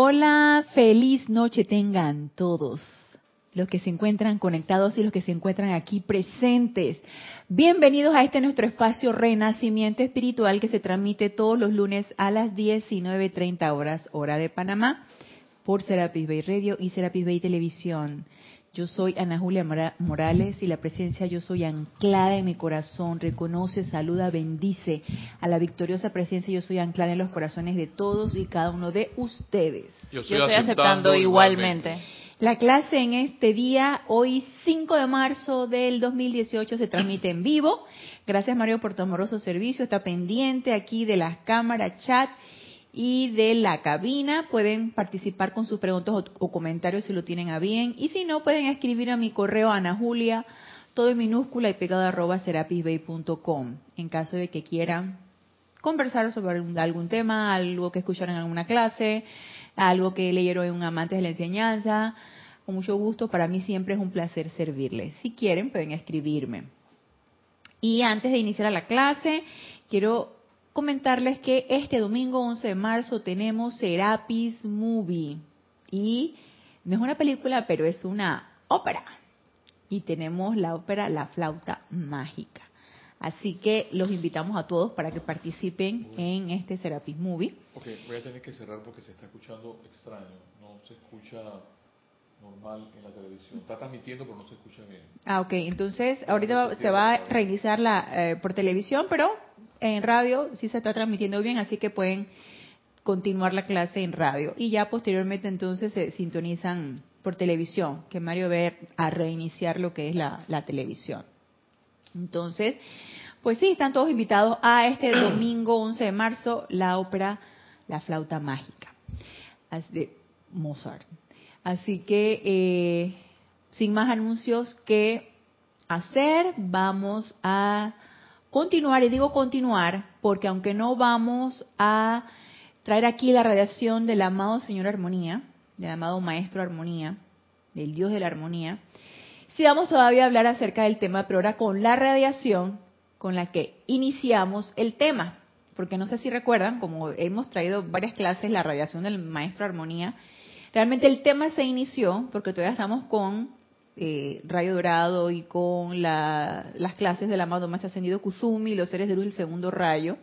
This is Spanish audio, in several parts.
Hola, feliz noche tengan todos los que se encuentran conectados y los que se encuentran aquí presentes. Bienvenidos a este nuestro espacio Renacimiento Espiritual que se transmite todos los lunes a las 19.30 horas, hora de Panamá, por Serapis Bay Radio y Serapis Bay Televisión. Yo soy Ana Julia Morales y la presencia yo soy anclada en mi corazón, reconoce, saluda, bendice a la victoriosa presencia yo soy anclada en los corazones de todos y cada uno de ustedes. Yo estoy, aceptando, igualmente. La clase en este día, hoy 5 de marzo del 2018, se transmite en vivo. Gracias Mario por tu amoroso servicio. Está pendiente aquí de las cámaras, chat y de la cabina. Pueden participar con sus preguntas o, comentarios si lo tienen a bien. Y si no, pueden escribir a mi correo Ana Julia, todo en minúscula y pegado arroba serapisbay.com. En caso de que quieran conversar sobre algún tema, algo que escucharon en alguna clase, algo que leyeron en un amante de la enseñanza. Con mucho gusto, para mí siempre es un placer servirles. Si quieren, pueden escribirme. Y antes de iniciar la clase, quiero comentarles que este domingo 11 de marzo tenemos Serapis Movie. Y no es una película, pero es una ópera. Y tenemos la ópera La Flauta Mágica. Así que los invitamos a todos para que participen en este Serapis Movie. Ok, voy a tener que cerrar porque se está escuchando extraño. No se escucha normal en la televisión. Está transmitiendo, pero no se escucha bien. Ah, ok. Entonces, ahorita se va a reiniciar la, eh, por televisión, pero en radio sí se está transmitiendo bien, así que pueden continuar la clase en radio. Y ya posteriormente entonces se sintonizan por televisión, que Mario va a reiniciar lo que es la, la televisión. Entonces, pues sí, están todos invitados a este domingo 11 de marzo, la ópera La flauta mágica de Mozart. Así que, eh, sin más anuncios que hacer, vamos a continuar, y digo continuar, porque aunque no vamos a traer aquí la radiación del amado Señor Armonía, del amado Maestro Armonía, del Dios de la Armonía, si vamos todavía a hablar acerca del tema, pero ahora con la radiación con la que iniciamos el tema. Porque no sé si recuerdan, como hemos traído varias clases, la radiación del Maestro Armonía, realmente el tema se inició porque todavía estamos con eh, Rayo Dorado y con las clases del amado Maestro Ascendido Kusumi, los seres de luz del segundo rayo.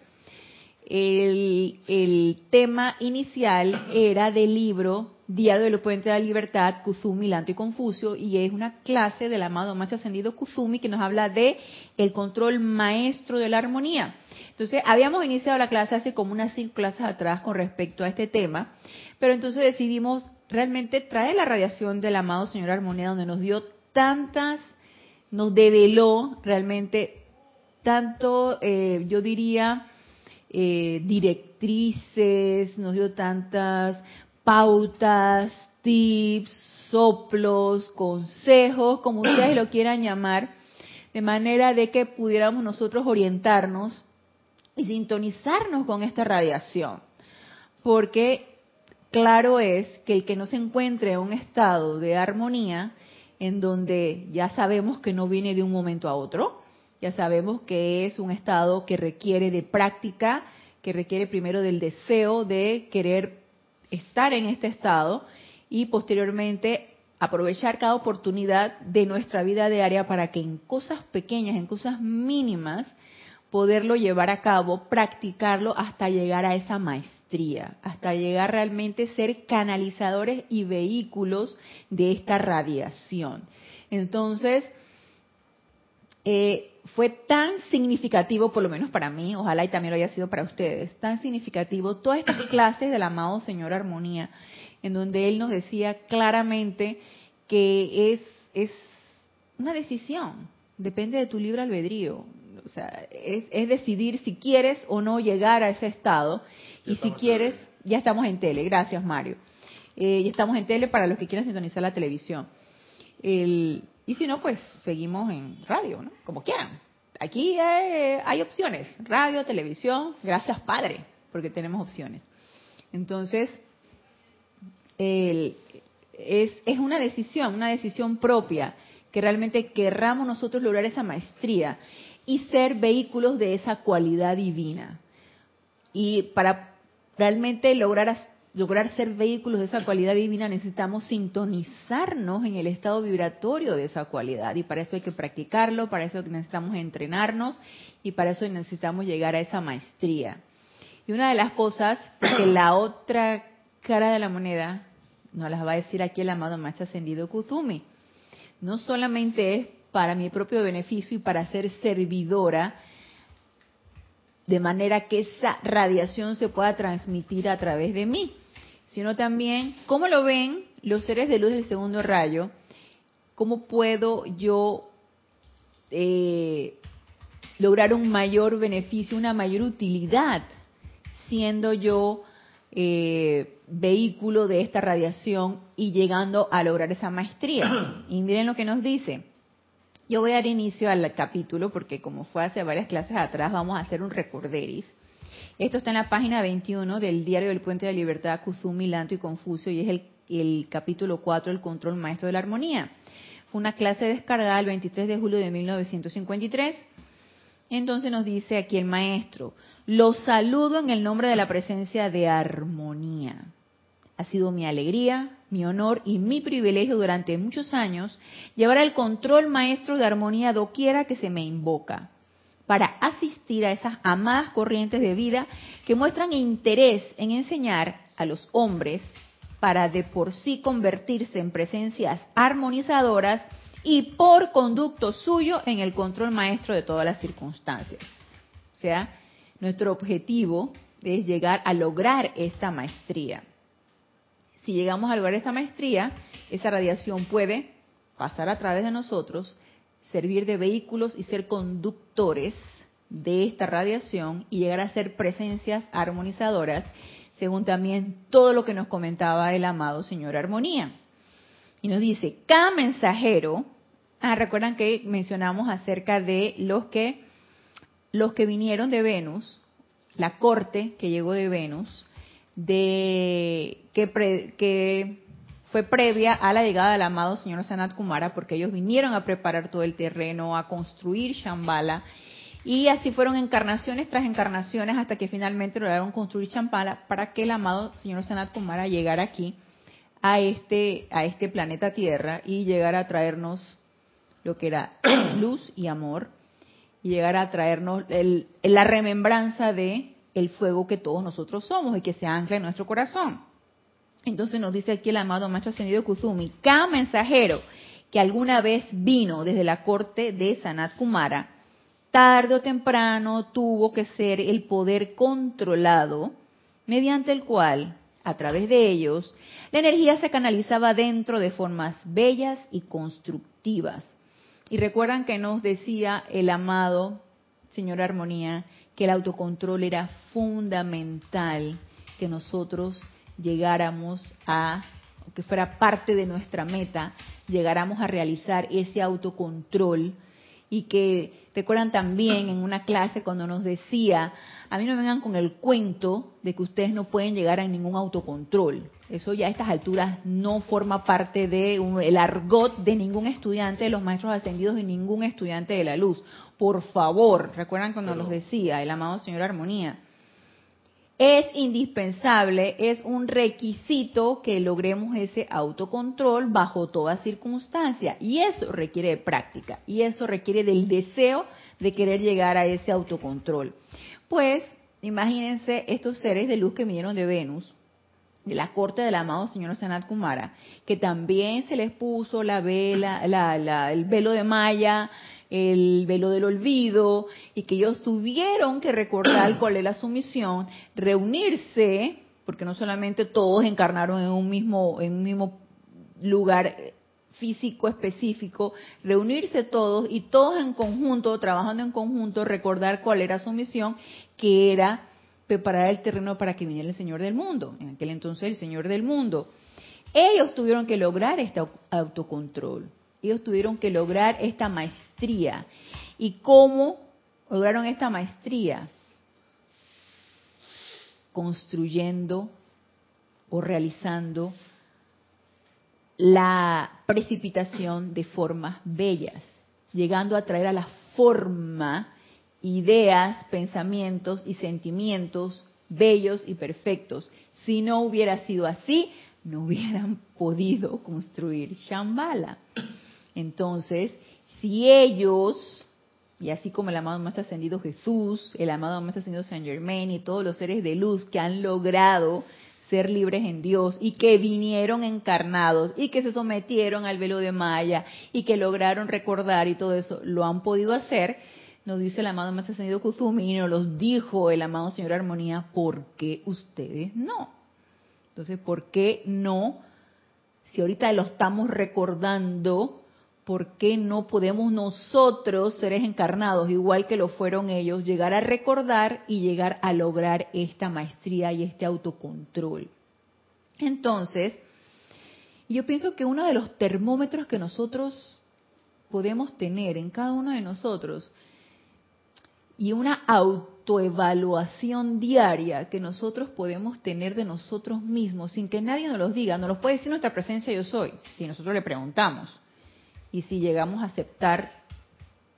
El, tema inicial era del libro Diario del Puente de la Libertad, Kusumi, Lanto y Confucio, y es una clase del amado Maestro Ascendido Kusumi que nos habla de el control maestro de la armonía. Entonces, habíamos iniciado la clase hace como unas cinco clases atrás con respecto a este tema, pero entonces decidimos realmente traer la radiación del amado Señor Armonía, donde nos dio tantas, nos develó realmente tanto, eh, yo diría, eh, directrices, nos dio tantas pautas, tips, soplos, consejos, como ustedes lo quieran llamar, de manera de que pudiéramos nosotros orientarnos y sintonizarnos con esta radiación. Porque claro es que el que no se encuentre en un estado de armonía, en donde ya sabemos que no viene de un momento a otro, ya sabemos que es un estado que requiere de práctica, que requiere primero del deseo de querer estar en este estado y posteriormente aprovechar cada oportunidad de nuestra vida diaria para que en cosas pequeñas, en cosas mínimas, poderlo llevar a cabo, practicarlo hasta llegar a esa maestría, hasta llegar realmente a ser canalizadores y vehículos de esta radiación. Entonces, eh, fue tan significativo, por lo menos para mí, ojalá y también lo haya sido para ustedes, tan significativo todas estas clases del amado Señor Armonía, en donde Él nos decía claramente que es, es una decisión, depende de tu libre albedrío. O sea, es, decidir si quieres o no llegar a ese estado. Y si quieres, ya estamos en tele, gracias Mario. Eh, ya estamos en tele para los que quieran sintonizar la televisión. El, y si no, pues seguimos en radio, ¿no? Como quieran. Aquí hay, opciones, radio, televisión, gracias Padre, porque tenemos opciones. Entonces, es, es una decisión, una decisión propia, que realmente querramos nosotros lograr esa maestría y ser vehículos de esa cualidad divina. Y para realmente lograr lograr ser vehículos de esa cualidad divina necesitamos sintonizarnos en el estado vibratorio de esa cualidad y para eso hay que practicarlo, para eso necesitamos entrenarnos y para eso necesitamos llegar a esa maestría. Y una de las cosas, que la otra cara de la moneda, nos las va a decir aquí el amado Maestro Ascendido Kuzumi, no solamente es para mi propio beneficio y para ser servidora, de manera que esa radiación se pueda transmitir a través de mí, sino también cómo lo ven los seres de luz del segundo rayo, cómo puedo yo eh, lograr un mayor beneficio, una mayor utilidad, siendo yo eh, vehículo de esta radiación y llegando a lograr esa maestría. Y miren lo que nos dice. Yo voy a dar inicio al capítulo porque como fue hace varias clases atrás, vamos a hacer un recorderis. Esto está en la página 21 del Diario del Puente de la Libertad, Kuzumi, Lanto y Confucio, y es el, capítulo 4, el control maestro de la armonía. Fue una clase descargada el 23 de julio de 1953. Entonces nos dice aquí el maestro, los saludo en el nombre de la presencia de armonía. Ha sido mi alegría, mi honor y mi privilegio durante muchos años llevar el control maestro de armonía doquiera que se me invoca, para asistir a esas amadas corrientes de vida que muestran interés en enseñar a los hombres para de por sí convertirse en presencias armonizadoras y por conducto suyo en el control maestro de todas las circunstancias. O sea, nuestro objetivo es llegar a lograr esta maestría si llegamos a lograr esa maestría, esa radiación puede pasar a través de nosotros, servir de vehículos y ser conductores de esta radiación y llegar a ser presencias armonizadoras, según también todo lo que nos comentaba el amado Señor Armonía. Y nos dice, cada mensajero, ah, recuerdan que mencionamos acerca de los que los que vinieron de Venus, la corte que llegó de Venus, de que, fue previa a la llegada del amado señor Sanat Kumara, porque ellos vinieron a preparar todo el terreno, a construir Shambhala, y así fueron encarnaciones tras encarnaciones hasta que finalmente lograron construir Shambhala para que el amado señor Sanat Kumara llegara aquí a este a este planeta Tierra y llegara a traernos lo que era luz y amor y llegara a traernos la remembranza de el fuego que todos nosotros somos y que se ancla en nuestro corazón. Entonces nos dice aquí el amado Maestro Ascendido Kuzumi, cada mensajero que alguna vez vino desde la corte de Sanat Kumara, tarde o temprano tuvo que ser el poder controlado mediante el cual, a través de ellos, la energía se canalizaba dentro de formas bellas y constructivas. Y recuerdan que nos decía el amado Señor Armonía que el autocontrol era fundamental que nosotros llegáramos a, que fuera parte de nuestra meta, llegáramos a realizar ese autocontrol y que recuerdan también en una clase cuando nos decía, a mí no me vengan con el cuento de que ustedes no pueden llegar a ningún autocontrol. Eso ya a estas alturas no forma parte del el argot de ningún estudiante de los maestros ascendidos y ningún estudiante de la luz. Por favor, recuerdan cuando nos decía el amado señor Armonía, es indispensable, es un requisito que logremos ese autocontrol bajo toda circunstancia. Y eso requiere de práctica, y eso requiere del deseo de querer llegar a ese autocontrol. Pues, imagínense estos seres de luz que vinieron de Venus, de la corte del amado señor Sanat Kumara, que también se les puso la vela, la, el velo de Maya, el velo del olvido, y que ellos tuvieron que recordar cuál era su misión, reunirse, porque no solamente todos encarnaron en un mismo, en un mismo lugar físico específico, reunirse todos y todos en conjunto, trabajando en conjunto, recordar cuál era su misión, que era preparar el terreno para que viniera el Señor del mundo, en aquel entonces el Señor del mundo. Ellos tuvieron que lograr este autocontrol, ellos tuvieron que lograr esta maestría. ¿Y cómo lograron esta maestría? Construyendo o realizando la precipitación de formas bellas, llegando a traer a la forma ideas, pensamientos y sentimientos bellos y perfectos. Si no hubiera sido así, no hubieran podido construir Shambhala. Entonces, si ellos, y así como el amado más ascendido Jesús, el amado más ascendido Saint Germain y todos los seres de luz que han logrado ser libres en Dios y que vinieron encarnados y que se sometieron al velo de Maya y que lograron recordar y todo eso, lo han podido hacer, nos dice el amado más ascendido Kuzumi y nos los dijo el amado Señor Armonía, ¿por qué ustedes no? Entonces, ¿por qué no? Si ahorita lo estamos recordando, ¿por qué no podemos nosotros, seres encarnados, igual que lo fueron ellos, llegar a recordar y llegar a lograr esta maestría y este autocontrol? Entonces, yo pienso que uno de los termómetros que nosotros podemos tener en cada uno de nosotros y una autoevaluación diaria que nosotros podemos tener de nosotros mismos sin que nadie nos los diga, nos los puede decir nuestra presencia yo soy, si nosotros le preguntamos y si llegamos a aceptar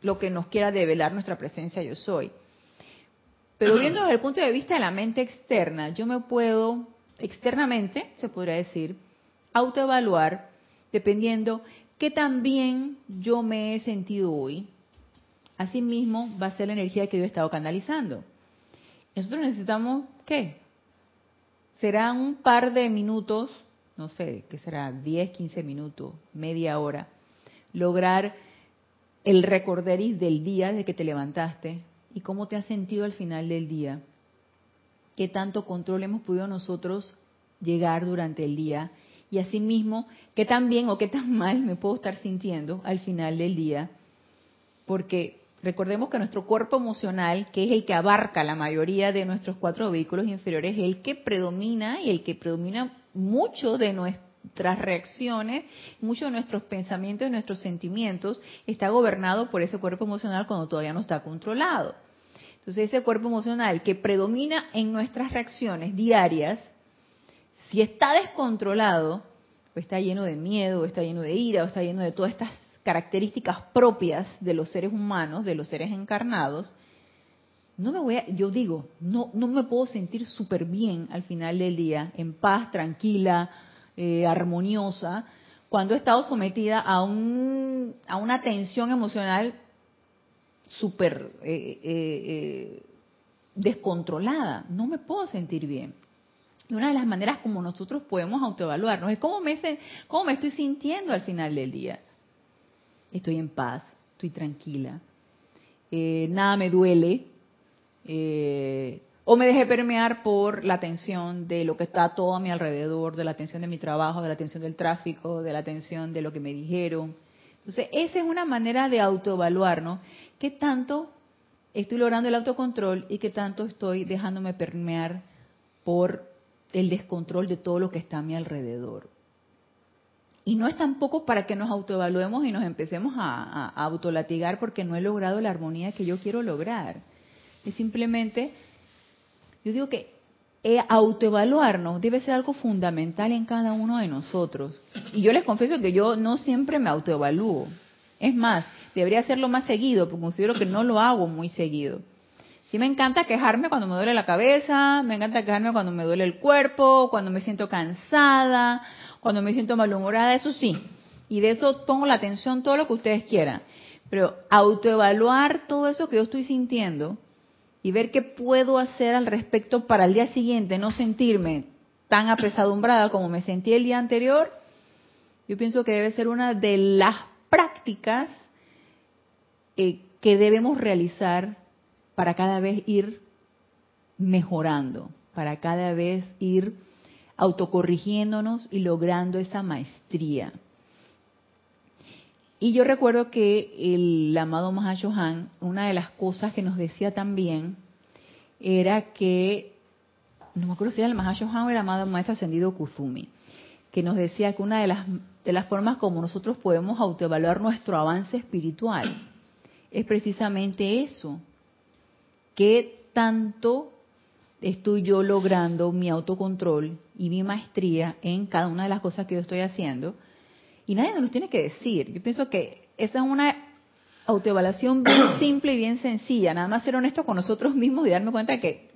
lo que nos quiera develar nuestra presencia yo soy. Pero viendo desde el punto de vista de la mente externa, yo me puedo, externamente, se podría decir, autoevaluar dependiendo qué tan bien yo me he sentido hoy. Asimismo, va a ser la energía que yo he estado canalizando. Nosotros necesitamos, ¿qué? Será un par de minutos, no sé, ¿qué será? 10, 15 minutos, media hora, lograr el recorderis del día de que te levantaste y cómo te has sentido al final del día. Qué tanto control hemos podido nosotros llegar durante el día y asimismo qué tan bien o qué tan mal me puedo estar sintiendo al final del día. Porque recordemos que nuestro cuerpo emocional, que es el que abarca la mayoría de nuestros cuatro vehículos inferiores, es el que predomina y el que predomina mucho de nuestro nuestras reacciones, muchos de nuestros pensamientos y nuestros sentimientos está gobernado por ese cuerpo emocional cuando todavía no está controlado. Entonces ese cuerpo emocional que predomina en nuestras reacciones diarias, si está descontrolado, o está lleno de miedo, o está lleno de ira, o está lleno de todas estas características propias de los seres humanos, de los seres encarnados, no me voy a, yo digo, no, no me puedo sentir súper bien al final del día, en paz, tranquila, eh, armoniosa cuando he estado sometida a, un, a una tensión emocional súper eh, eh, descontrolada. No me puedo sentir bien. Y una de las maneras como nosotros podemos autoevaluarnos es cómo me, cómo me estoy sintiendo al final del día. Estoy en paz, estoy tranquila, nada me duele, o me dejé permear por la tensión de lo que está todo a mi alrededor, de la tensión de mi trabajo, de la tensión del tráfico, de la tensión de lo que me dijeron. Entonces, esa es una manera de autoevaluarnos. ¿Qué tanto estoy logrando el autocontrol y qué tanto estoy dejándome permear por el descontrol de todo lo que está a mi alrededor? Y no es tampoco para que nos autoevaluemos y nos empecemos a, a autolatigar porque no he logrado la armonía que yo quiero lograr. Es simplemente yo digo que eh, autoevaluarnos debe ser algo fundamental en cada uno de nosotros. Y yo les confieso que yo no siempre me autoevalúo. Es más, debería hacerlo más seguido, porque considero que no lo hago muy seguido. Sí me encanta quejarme cuando me duele la cabeza, me encanta quejarme cuando me duele el cuerpo, cuando me siento cansada, cuando me siento malhumorada, eso sí. Y de eso pongo la atención todo lo que ustedes quieran. Pero autoevaluar todo eso que yo estoy sintiendo y ver qué puedo hacer al respecto para el día siguiente no sentirme tan apesadumbrada como me sentí el día anterior, yo pienso que debe ser una de las prácticas eh, que debemos realizar para cada vez ir mejorando, para cada vez ir autocorrigiéndonos y logrando esa maestría. Y yo recuerdo que el amado Mahashohan, una de las cosas que nos decía también era que, no me acuerdo si era el Mahashohan o el amado Maestro Ascendido Kuzumi, que nos decía que una de las, de las formas como nosotros podemos autoevaluar nuestro avance espiritual es precisamente eso. ¿Qué tanto estoy yo logrando mi autocontrol y mi maestría en cada una de las cosas que yo estoy haciendo? Y nadie nos lo tiene que decir. Yo pienso que esa es una autoevaluación bien simple y bien sencilla. Nada más ser honesto con nosotros mismos y darme cuenta que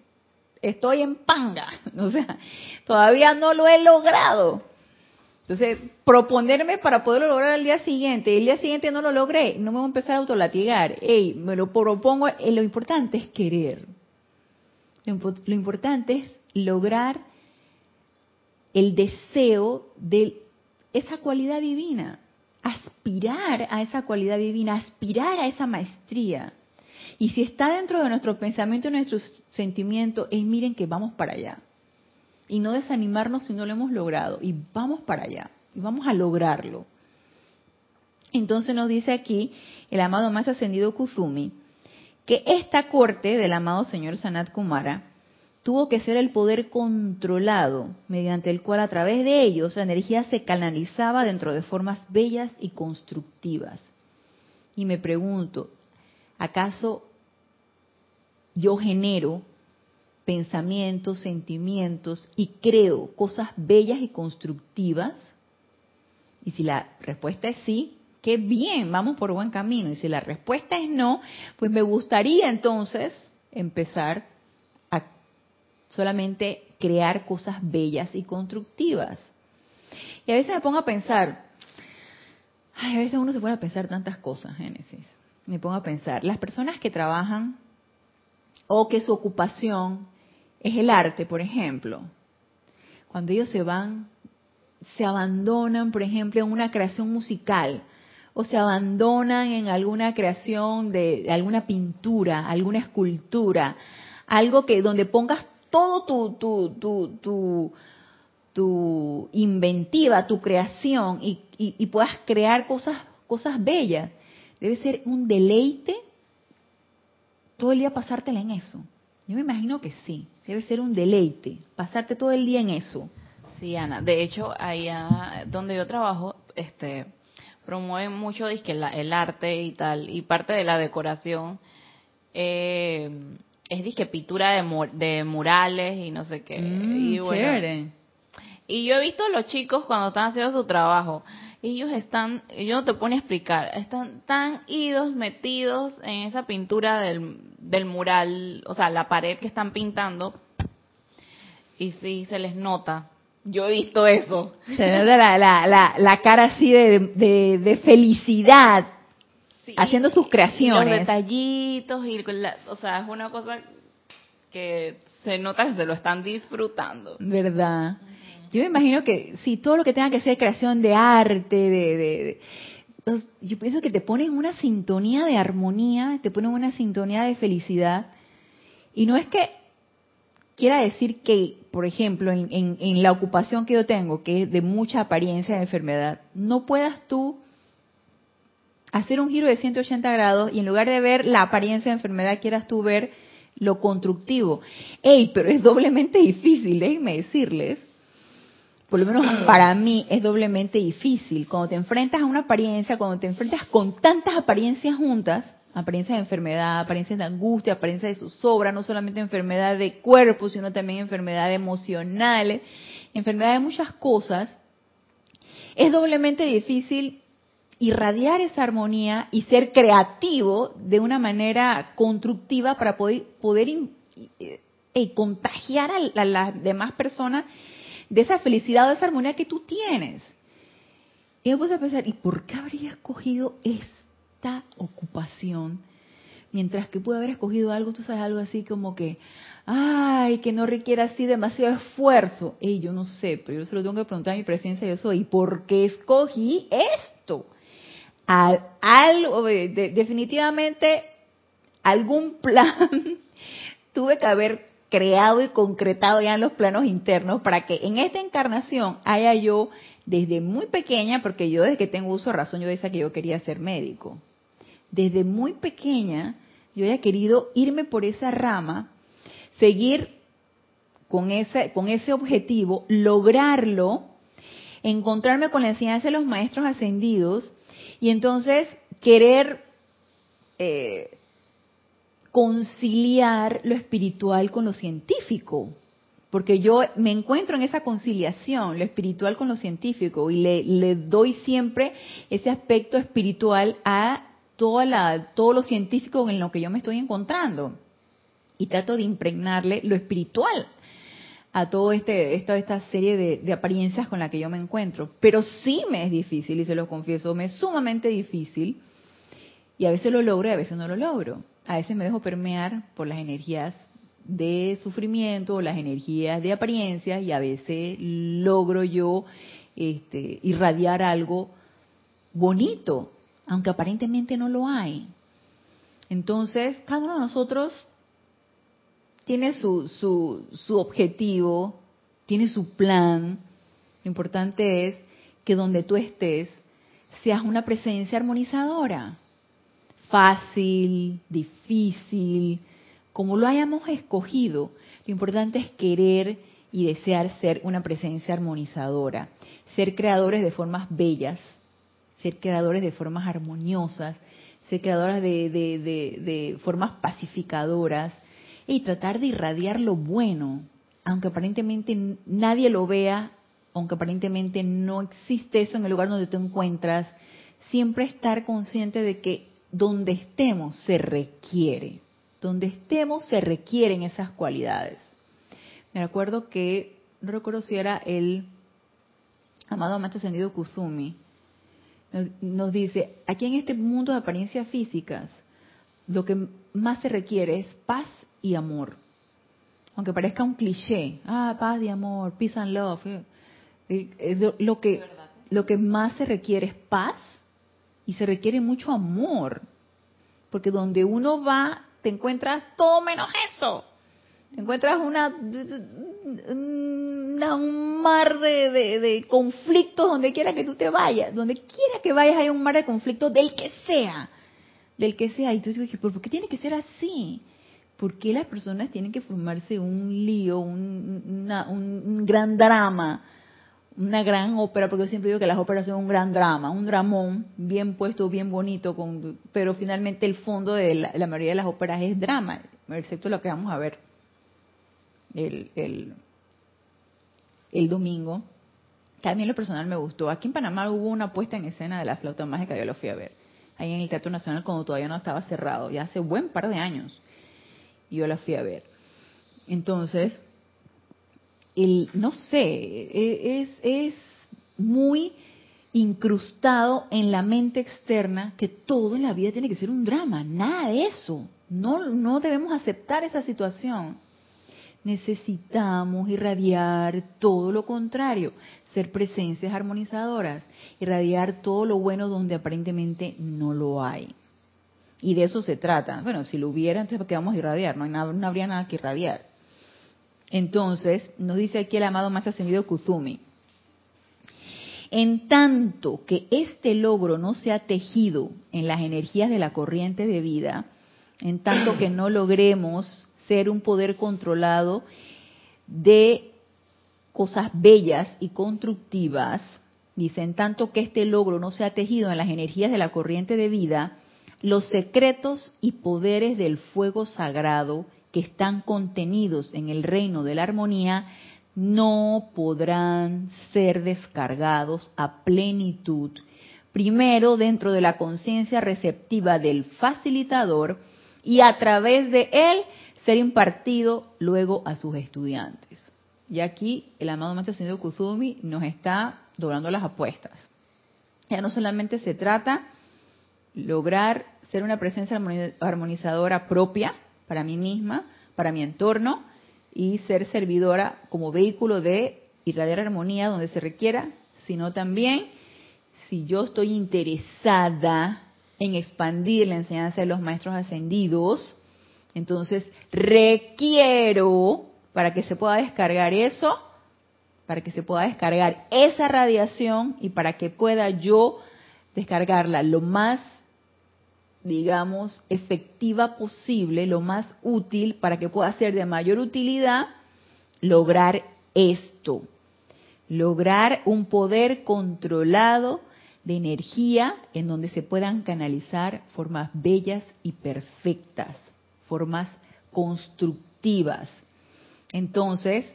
estoy en panga, o sea, todavía no lo he logrado. Entonces, proponerme para poderlo lograr al día siguiente, el día siguiente no lo logré, no me voy a empezar a autolatigar. Ey, me lo propongo, eh, lo importante es querer. Lo, importante es lograr el deseo de esa cualidad divina, aspirar a esa cualidad divina, aspirar a esa maestría. Y si está dentro de nuestro pensamiento y nuestros sentimientos, es miren que vamos para allá y no desanimarnos si no lo hemos logrado. Y vamos para allá, y vamos a lograrlo. Entonces nos dice aquí el amado más ascendido Kuzumi, que esta corte del amado señor Sanat Kumara tuvo que ser el poder controlado, mediante el cual a través de ellos la energía se canalizaba dentro de formas bellas y constructivas. Y me pregunto, ¿acaso yo genero pensamientos, sentimientos y creo cosas bellas y constructivas? Y si la respuesta es sí, qué bien, vamos por buen camino. Y si la respuesta es no, pues me gustaría entonces empezar solamente crear cosas bellas y constructivas. Y a veces me pongo a pensar, a veces uno se pone a pensar tantas cosas, Génesis. Me pongo a pensar, las personas que trabajan o que su ocupación es el arte, por ejemplo. Cuando ellos se van, se abandonan, por ejemplo, en una creación musical o se abandonan en alguna creación de, alguna pintura, alguna escultura, algo que donde pongas todo tu, tu, tu, tu, tu inventiva, tu creación y, y puedas crear cosas, cosas bellas. Debe ser un deleite todo el día pasártela en eso. Yo me imagino que sí, debe ser un deleite, pasarte todo el día en eso. Sí, Ana. De hecho, allá donde yo trabajo, este, promueven mucho disque, el arte y tal, y parte de la decoración eh, es disque pintura de, de murales y no sé qué. Mm, y bueno, Y yo he visto a los chicos cuando están haciendo su trabajo ellos están, yo no te pone a explicar, están tan idos, metidos en esa pintura del, del mural, o sea, la pared que están pintando, y sí, se les nota. Yo he visto eso. Se nota la, la, la, cara así de, de, felicidad, haciendo sus creaciones. los detallitos, y o sea, es una cosa que se nota que se lo están disfrutando. ¿Verdad? Yo me imagino que si todo lo que tenga que ser creación de arte, de, yo pienso que te ponen una sintonía de armonía, te ponen una sintonía de felicidad. Y no es que quiera decir que, por ejemplo, en, en, la ocupación que yo tengo, que es de mucha apariencia de enfermedad, no puedas tú hacer un giro de 180 grados y en lugar de ver la apariencia de enfermedad, quieras tú ver lo constructivo. ¡Ey! Pero es doblemente difícil, déjenme decirles por lo menos para mí es doblemente difícil. Cuando te enfrentas a una apariencia, cuando te enfrentas con tantas apariencias juntas, apariencias de enfermedad, apariencias de angustia, apariencias de zozobra, no solamente enfermedad de cuerpo, sino también enfermedad emocionales, enfermedad de muchas cosas, es doblemente difícil irradiar esa armonía y ser creativo de una manera constructiva para poder, poder eh, contagiar a las demás personas de esa felicidad, de esa armonía que tú tienes. Y me puse a pensar, ¿y por qué habría escogido esta ocupación? Mientras que pude haber escogido algo, tú sabes, algo así como que, ay, que no requiera así demasiado esfuerzo. Y yo no sé, pero yo se lo tengo que preguntar a mi presencia, yo soy, ¿y por qué escogí esto? Algo, definitivamente, algún plan tuve que haber creado y concretado ya en los planos internos para que en esta encarnación haya yo desde muy pequeña, porque yo desde que tengo uso de razón, yo decía que yo quería ser médico. Desde muy pequeña yo haya querido irme por esa rama, seguir con ese, con ese objetivo, lograrlo, encontrarme con la enseñanza de los maestros ascendidos y entonces querer eh, conciliar lo espiritual con lo científico, porque yo me encuentro en esa conciliación, lo espiritual con lo científico, y le, doy siempre ese aspecto espiritual a toda la, todo lo científico en lo que yo me estoy encontrando. y trato de impregnarle lo espiritual a todo este esta, serie de, apariencias con la que yo me encuentro. Pero sí me es difícil, y se lo confieso, me es sumamente difícil, y a veces lo logro y a veces no lo logro. A veces me dejo permear por las energías de sufrimiento, las energías de apariencias, y a veces logro yo este, irradiar algo bonito, aunque aparentemente no lo hay. Entonces, cada uno de nosotros tiene su, su, objetivo, tiene su plan. Lo importante es que donde tú estés seas una presencia armonizadora. Fácil, difícil, como lo hayamos escogido. Lo importante es querer y desear ser una presencia armonizadora, ser creadores de formas bellas, ser creadores de formas armoniosas, ser creadores de, de, de, de formas pacificadoras, y tratar de irradiar lo bueno, aunque aparentemente nadie lo vea, aunque aparentemente no existe eso en el lugar donde te encuentras, siempre estar consciente de que donde estemos se requiere, donde estemos se requieren esas cualidades. Me acuerdo que, no recuerdo si era el amado Maestro Ascendido Kuzumi, nos, nos dice, aquí en este mundo de apariencias físicas, lo que más se requiere es paz y amor. Aunque parezca un cliché, ah, paz y amor, peace and love. Eh, eh, lo que, lo que más se requiere es paz y se requiere mucho amor. Porque donde uno va, te encuentras todo menos eso. Te encuentras una, un mar de, de, de, conflictos donde quiera que tú te vayas. Donde quiera que vayas hay un mar de conflictos del que sea. Del que sea. Y tú dices, ¿por qué tiene que ser así? ¿Por qué las personas tienen que formarse un lío, un, gran drama, una gran ópera? Porque yo siempre digo que las óperas son un gran drama, un dramón bien puesto, bien bonito, pero finalmente el fondo de la, mayoría de las óperas es drama, excepto lo que vamos a ver el domingo. También lo personal me gustó. Aquí en Panamá hubo una puesta en escena de la flauta mágica, yo lo fui a ver, ahí en el Teatro Nacional cuando todavía no estaba cerrado, ya hace buen par de años y yo la fui a ver. Entonces, el, no sé, e, es, es muy incrustado en la mente externa que todo en la vida tiene que ser un drama, nada de eso. No, no debemos aceptar esa situación. Necesitamos irradiar todo lo contrario, ser presencias armonizadoras, irradiar todo lo bueno donde aparentemente no lo hay. Y de eso se trata. Bueno, si lo hubiera, entonces ¿qué vamos a irradiar? No, hay nada, no habría nada que irradiar. Entonces, nos dice aquí el amado más ascendido Kuzumi. En tanto que este logro no se ha tejido en las energías de la corriente de vida, en tanto que no logremos ser un poder controlado de cosas bellas y constructivas, dice, en tanto que este logro no se ha tejido en las energías de la corriente de vida, los secretos y poderes del fuego sagrado que están contenidos en el reino de la armonía no podrán ser descargados a plenitud, primero dentro de la conciencia receptiva del facilitador y a través de él ser impartido luego a sus estudiantes. Y aquí el amado Maestro Señor Kuzumi nos está doblando las apuestas. Ya no solamente se trata lograr ser una presencia armonizadora propia para mí misma, para mi entorno, y ser servidora como vehículo de irradiar armonía donde se requiera, sino también si yo estoy interesada en expandir la enseñanza de los maestros ascendidos, entonces requiero para que se pueda descargar eso, para que se pueda descargar esa radiación y para que pueda yo descargarla lo más digamos, efectiva posible, lo más útil para que pueda ser de mayor utilidad, lograr esto. Lograr un poder controlado de energía en donde se puedan canalizar formas bellas y perfectas, formas constructivas. Entonces,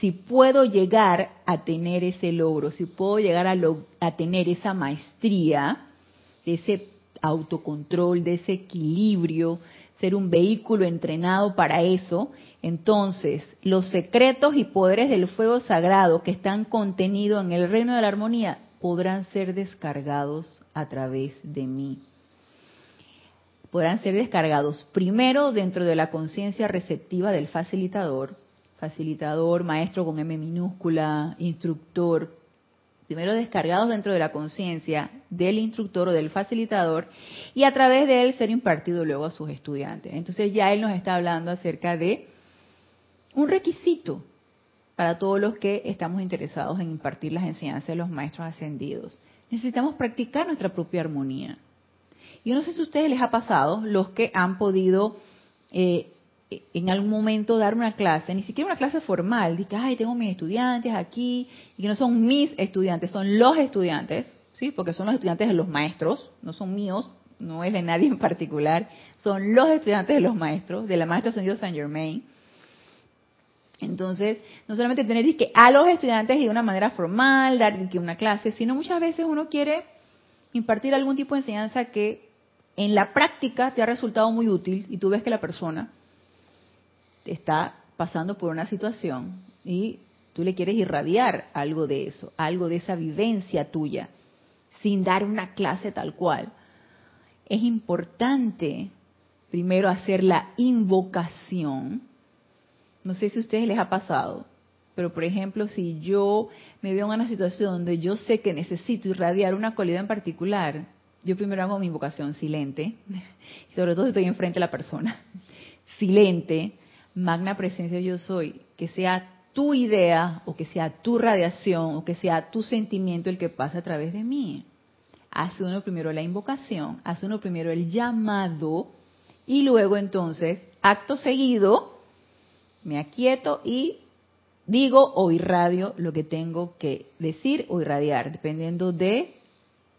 si puedo llegar a tener ese logro, si puedo llegar a, tener esa maestría, ese autocontrol, de ese equilibrio, ser un vehículo entrenado para eso, entonces los secretos y poderes del fuego sagrado que están contenidos en el reino de la armonía podrán ser descargados a través de mí. Podrán ser descargados primero dentro de la conciencia receptiva del facilitador, facilitador, maestro con M minúscula, instructor, primero descargados dentro de la conciencia del instructor o del facilitador y a través de él ser impartido luego a sus estudiantes. Entonces ya él nos está hablando acerca de un requisito para todos los que estamos interesados en impartir las enseñanzas de los maestros ascendidos. Necesitamos practicar nuestra propia armonía. Yo no sé si a ustedes les ha pasado, los que han podido eh, en algún momento dar una clase, ni siquiera una clase formal, de ay, tengo mis estudiantes aquí, y que no son mis estudiantes, son los estudiantes, ¿sí? Porque son los estudiantes de los maestros, no son míos, no es de nadie en particular, son los estudiantes de los maestros, de la maestra ascendido Saint Germain. Entonces, no solamente tener que a los estudiantes y de una manera formal, dar que una clase, sino muchas veces uno quiere impartir algún tipo de enseñanza que en la práctica te ha resultado muy útil y tú ves que la persona está pasando por una situación y tú le quieres irradiar algo de eso, algo de esa vivencia tuya, sin dar una clase tal cual. Es importante primero hacer la invocación no sé si a ustedes les ha pasado, pero por ejemplo, si yo me veo en una situación donde yo sé que necesito irradiar una cualidad en particular, yo primero hago mi invocación silente, sobre todo si estoy enfrente de la persona. Silente, magna presencia yo soy, que sea tu idea o que sea tu radiación o que sea tu sentimiento el que pasa a través de mí. Hace uno primero la invocación, hace uno primero el llamado y luego entonces, acto seguido, me aquieto y digo o irradio lo que tengo que decir o irradiar, dependiendo de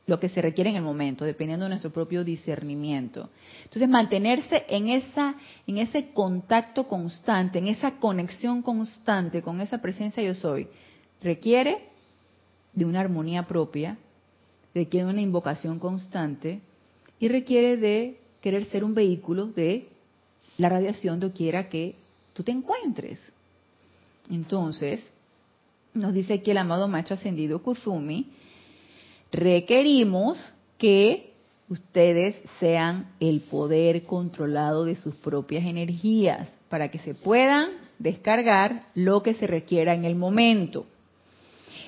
lo que se requiere en el momento, dependiendo de nuestro propio discernimiento. Entonces, mantenerse en esa en ese contacto constante, en esa conexión constante con esa presencia yo soy, requiere de una armonía propia, requiere de una invocación constante y requiere de querer ser un vehículo de la radiación doquiera que tú te encuentres. Entonces, nos dice aquí el amado Maestro Ascendido Kuzumi, requerimos que ustedes sean el poder controlado de sus propias energías para que se puedan descargar lo que se requiera en el momento.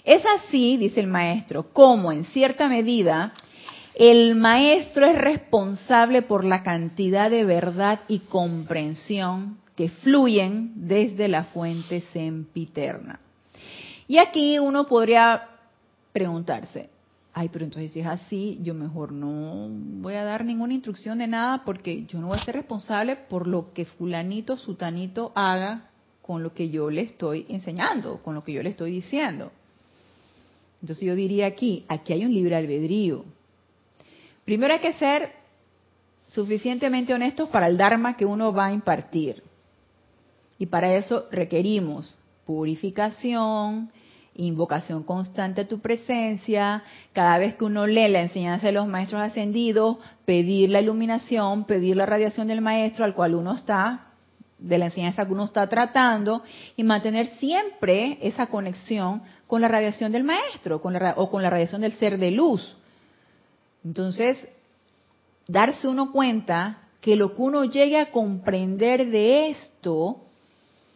Es así, dice el maestro, como en cierta medida el maestro es responsable por la cantidad de verdad y comprensión que fluyen desde la fuente sempiterna. Y aquí uno podría preguntarse, ay, pero entonces si es así, yo mejor no voy a dar ninguna instrucción de nada porque yo no voy a ser responsable por lo que fulanito, sutanito haga con lo que yo le estoy enseñando, con lo que yo le estoy diciendo. Entonces yo diría aquí, aquí hay un libre albedrío. Primero hay que ser suficientemente honestos para el Dharma que uno va a impartir. Y para eso requerimos purificación, invocación constante a tu presencia, cada vez que uno lee la enseñanza de los maestros ascendidos, pedir la iluminación, pedir la radiación del maestro al cual uno está, de la enseñanza que uno está tratando, y mantener siempre esa conexión con la radiación del maestro con la, o con la radiación del ser de luz. Entonces, darse uno cuenta que lo que uno llegue a comprender de esto,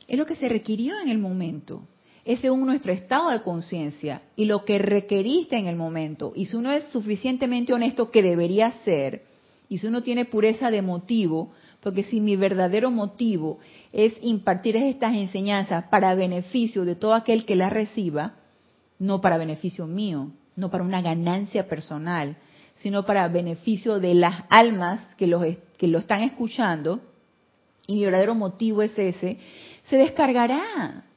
es lo que se requirió en el momento. Es nuestro estado de conciencia y lo que requeriste en el momento. Y si uno es suficientemente honesto, que debería ser, y si uno tiene pureza de motivo, porque si mi verdadero motivo es impartir estas enseñanzas para beneficio de todo aquel que las reciba, no para beneficio mío, no para una ganancia personal, sino para beneficio de las almas que, los, que lo están escuchando, y mi verdadero motivo es ese, se descargará.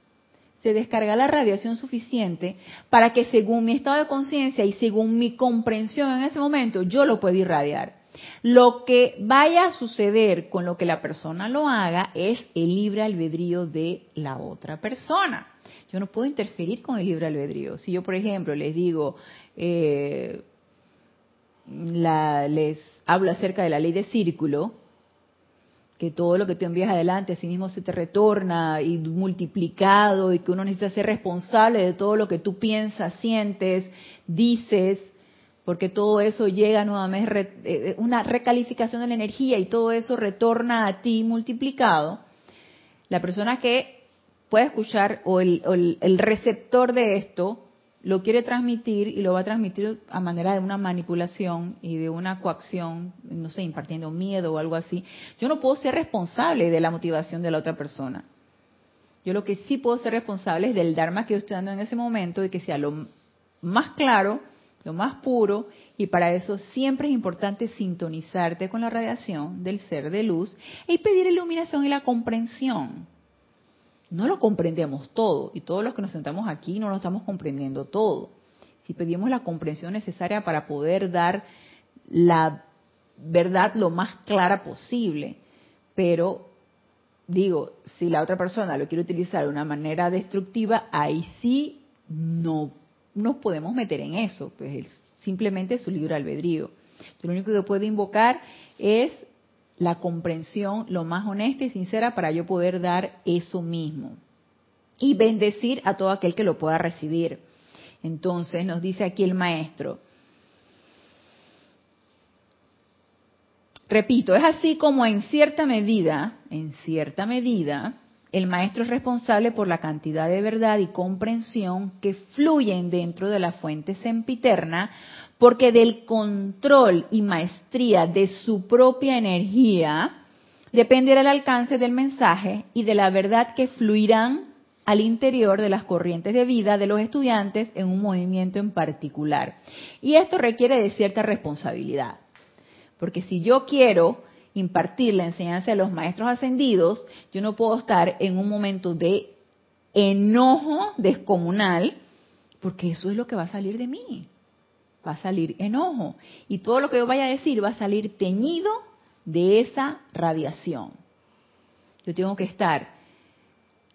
Se descarga la radiación suficiente para que según mi estado de conciencia y según mi comprensión en ese momento, yo lo pueda irradiar. Lo que vaya a suceder con lo que la persona lo haga es el libre albedrío de la otra persona. Yo no puedo interferir con el libre albedrío. Si yo, por ejemplo, les digo, eh, les hablo acerca de la ley de círculo, que todo lo que tú envías adelante, así mismo se te retorna y multiplicado y que uno necesita ser responsable de todo lo que tú piensas, sientes, dices, porque todo eso llega nuevamente, eh, una recalificación de la energía y todo eso retorna a ti multiplicado. La persona que puede escuchar o el, el receptor de esto lo quiere transmitir y lo va a transmitir a manera de una manipulación y de una coacción, no sé, impartiendo miedo o algo así. Yo no puedo ser responsable de la motivación de la otra persona. Yo lo que sí puedo ser responsable es del Dharma que yo estoy dando en ese momento y que sea lo más claro, lo más puro, y para eso siempre es importante sintonizarte con la radiación del ser de luz y pedir iluminación y la comprensión no lo comprendemos todo y todos los que nos sentamos aquí no lo estamos comprendiendo todo. Si pedimos la comprensión necesaria para poder dar la verdad lo más clara posible, pero digo, si la otra persona lo quiere utilizar de una manera destructiva, ahí sí no nos podemos meter en eso, pues es simplemente su libre albedrío. Lo único que puedo invocar es la comprensión lo más honesta y sincera para yo poder dar eso mismo. Y bendecir a todo aquel que lo pueda recibir. Entonces nos dice aquí el maestro. Repito, es así como en cierta medida, en cierta medida, el maestro es responsable por la cantidad de verdad y comprensión que fluyen dentro de la fuente sempiterna porque del control y maestría de su propia energía dependerá el alcance del mensaje y de la verdad que fluirán al interior de las corrientes de vida de los estudiantes en un movimiento en particular. Y esto requiere de cierta responsabilidad, porque si yo quiero impartir la enseñanza de los maestros ascendidos, yo no puedo estar en un momento de enojo descomunal, porque eso es lo que va a salir de mí va a salir enojo. Y todo lo que yo vaya a decir va a salir teñido de esa radiación. Yo tengo que estar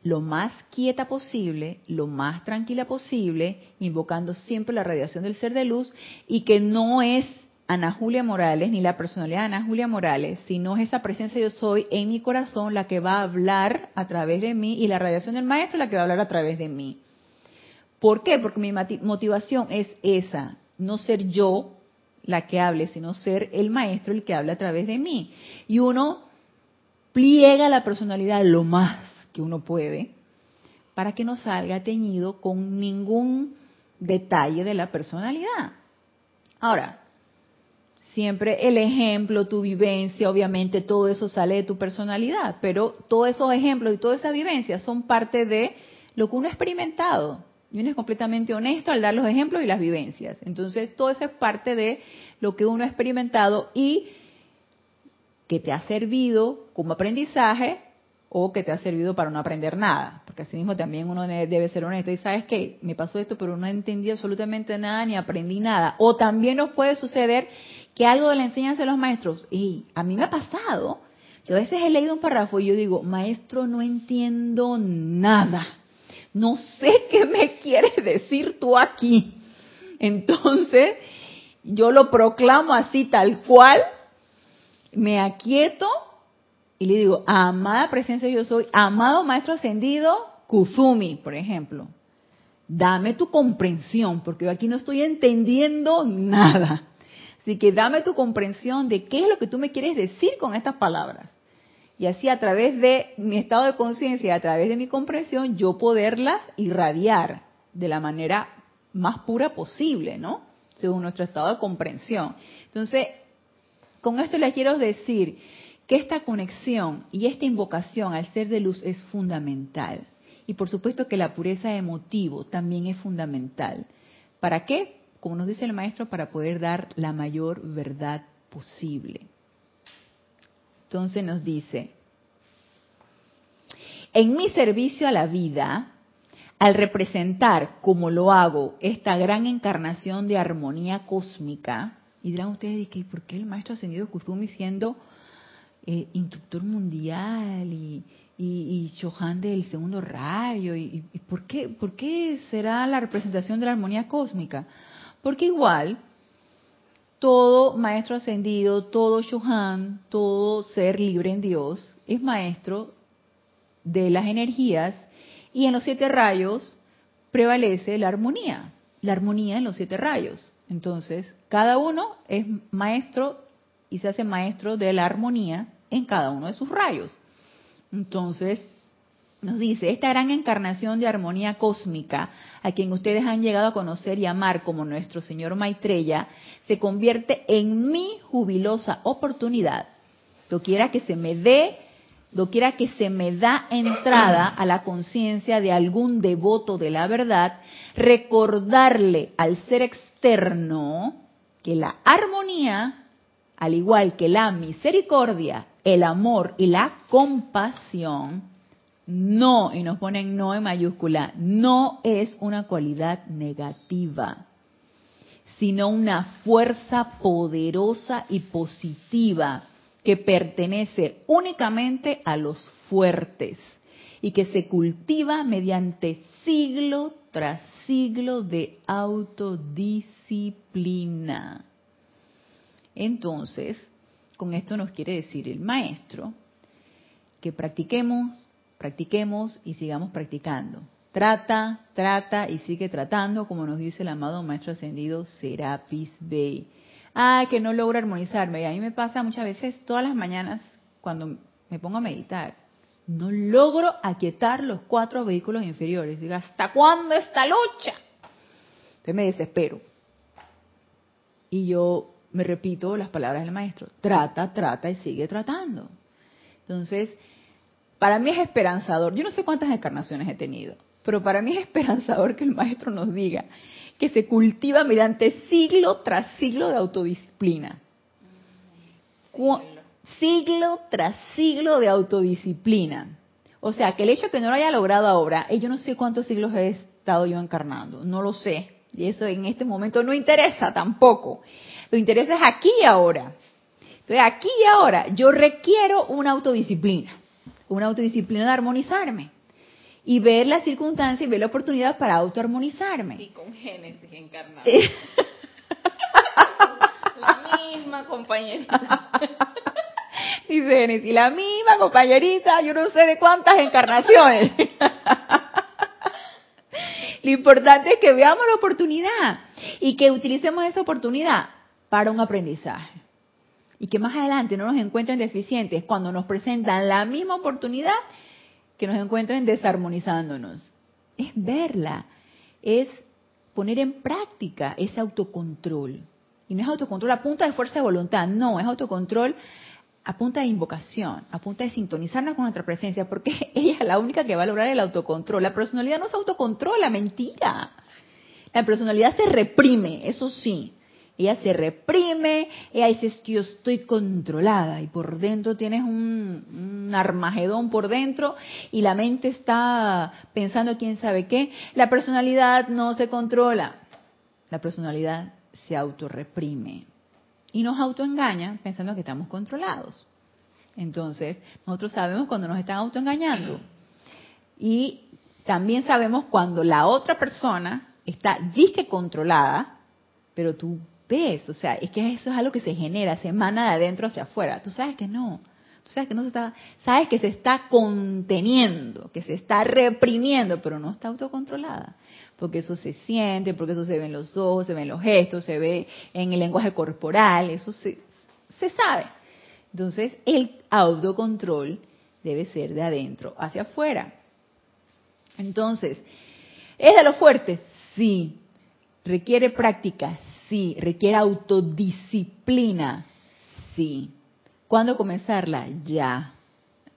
lo más quieta posible, lo más tranquila posible, invocando siempre la radiación del ser de luz y que no es Ana Julia Morales ni la personalidad de Ana Julia Morales, sino es esa presencia yo soy en mi corazón la que va a hablar a través de mí y la radiación del maestro la que va a hablar a través de mí. ¿Por qué? Porque mi motivación es esa, no ser yo la que hable, sino ser el maestro el que habla a través de mí. Y uno pliega la personalidad lo más que uno puede para que no salga teñido con ningún detalle de la personalidad. Ahora, siempre el ejemplo, tu vivencia, obviamente todo eso sale de tu personalidad, pero todos esos ejemplos y toda esa vivencia son parte de lo que uno ha experimentado. Y uno es completamente honesto al dar los ejemplos y las vivencias. Entonces, todo eso es parte de lo que uno ha experimentado y que te ha servido como aprendizaje o que te ha servido para no aprender nada. Porque así mismo también uno debe ser honesto. Y sabes que me pasó esto, pero no entendí absolutamente nada ni aprendí nada. O también nos puede suceder que algo de la enseñanza de los maestros, y a mí me ha pasado, yo a veces he leído un párrafo y yo digo, maestro, no entiendo nada. No sé qué me quieres decir tú aquí. Entonces, yo lo proclamo así tal cual, me aquieto y le digo, amada presencia yo soy, amado maestro ascendido, Kuzumi, por ejemplo, dame tu comprensión, porque yo aquí no estoy entendiendo nada. Así que dame tu comprensión de qué es lo que tú me quieres decir con estas palabras y así a través de mi estado de conciencia, a través de mi comprensión, yo poderlas irradiar de la manera más pura posible, ¿no? Según nuestro estado de comprensión. Entonces, con esto les quiero decir que esta conexión y esta invocación al ser de luz es fundamental. Y por supuesto que la pureza de motivo también es fundamental. ¿Para qué? Como nos dice el maestro, para poder dar la mayor verdad posible. Entonces nos dice, en mi servicio a la vida, al representar, como lo hago, esta gran encarnación de armonía cósmica, y dirán ustedes, ¿y por qué el maestro ascendido Kuzumi siendo eh, instructor mundial y, y, del segundo rayo? Y, por, qué, por qué será la representación de la armonía cósmica? Porque igual todo maestro ascendido, todo Shohan, todo ser libre en Dios es maestro de las energías y en los siete rayos prevalece la armonía, la armonía en los siete rayos. Entonces, cada uno es maestro y se hace maestro de la armonía en cada uno de sus rayos. Entonces, nos dice, esta gran encarnación de armonía cósmica, a quien ustedes han llegado a conocer y amar como nuestro Señor Maitreya, se convierte en mi jubilosa oportunidad. quiera que se me dé, quiera que se me da entrada a la conciencia de algún devoto de la verdad, recordarle al ser externo que la armonía, al igual que la misericordia, el amor y la compasión, no, y nos ponen no en mayúscula, no es una cualidad negativa, sino una fuerza poderosa y positiva que pertenece únicamente a los fuertes y que se cultiva mediante siglo tras siglo de autodisciplina. Entonces, con esto nos quiere decir el maestro que practiquemos practiquemos y sigamos practicando. Trata, trata y sigue tratando, como nos dice el amado Maestro Ascendido Serapis Bey. Ay, que no logro armonizarme. Y a mí me pasa muchas veces, todas las mañanas, cuando me pongo a meditar, no logro aquietar los cuatro vehículos inferiores. Digo, ¿hasta cuándo esta lucha? Entonces me desespero. Y yo me repito las palabras del maestro, trata, trata y sigue tratando. Entonces, para mí es esperanzador. Yo no sé cuántas encarnaciones he tenido, pero para mí es esperanzador que el maestro nos diga que se cultiva mediante siglo tras siglo de autodisciplina. Siglo tras siglo de autodisciplina. O sea, que el hecho de que no lo haya logrado ahora, yo no sé cuántos siglos he estado yo encarnando, no lo sé. Y eso en este momento no interesa tampoco. Lo interesa es aquí y ahora. Entonces, aquí y ahora yo requiero una autodisciplina una autodisciplina de armonizarme y ver la circunstancia y ver la oportunidad para autoarmonizarme. Y con Génesis encarnado. la misma compañerita. Dice Génesis, la misma compañerita, yo no sé de cuántas encarnaciones. Lo importante es que veamos la oportunidad y que utilicemos esa oportunidad para un aprendizaje y que más adelante no nos encuentren deficientes cuando nos presentan la misma oportunidad que nos encuentren desarmonizándonos. Es verla, es poner en práctica ese autocontrol. Y no es autocontrol a punta de fuerza de voluntad, no, es autocontrol a punta de invocación, a punta de sintonizarnos con nuestra presencia, porque ella es la única que va a lograr el autocontrol. La personalidad no se autocontrola, mentira. La personalidad se reprime, eso sí, ella se reprime, ella dice, es que yo estoy controlada y por dentro tienes un, armagedón por dentro y la mente está pensando quién sabe qué. La personalidad no se controla, la personalidad se autorreprime y nos autoengaña pensando que estamos controlados. Entonces, nosotros sabemos cuando nos están autoengañando y también sabemos cuando la otra persona está disque controlada, pero tú ves, o sea, es que eso es algo que se genera, se emana de adentro hacia afuera. Tú sabes que no, tú sabes que no se está, sabes que se está conteniendo, que se está reprimiendo, pero no está autocontrolada. Porque eso se siente, porque eso se ve en los ojos, se ve en los gestos, se ve en el lenguaje corporal, eso se, se sabe. Entonces, el autocontrol debe ser de adentro hacia afuera. Entonces, ¿es de lo fuerte? Sí. ¿Requiere práctica? Sí. ¿Requiere autodisciplina? Sí. ¿Cuándo comenzarla? Ya.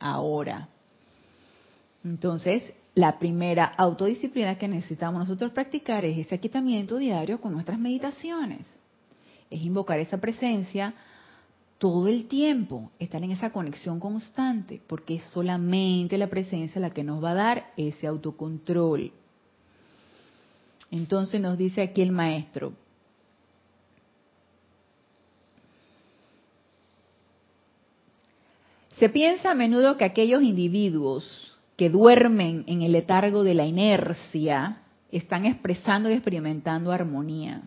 Ahora. Entonces, la primera autodisciplina que necesitamos nosotros practicar es ese aquitamiento diario con nuestras meditaciones. Es invocar esa presencia todo el tiempo, estar en esa conexión constante, porque es solamente la presencia la que nos va a dar ese autocontrol. Entonces nos dice aquí el maestro, Se piensa a menudo que aquellos individuos que duermen en el letargo de la inercia están expresando y experimentando armonía.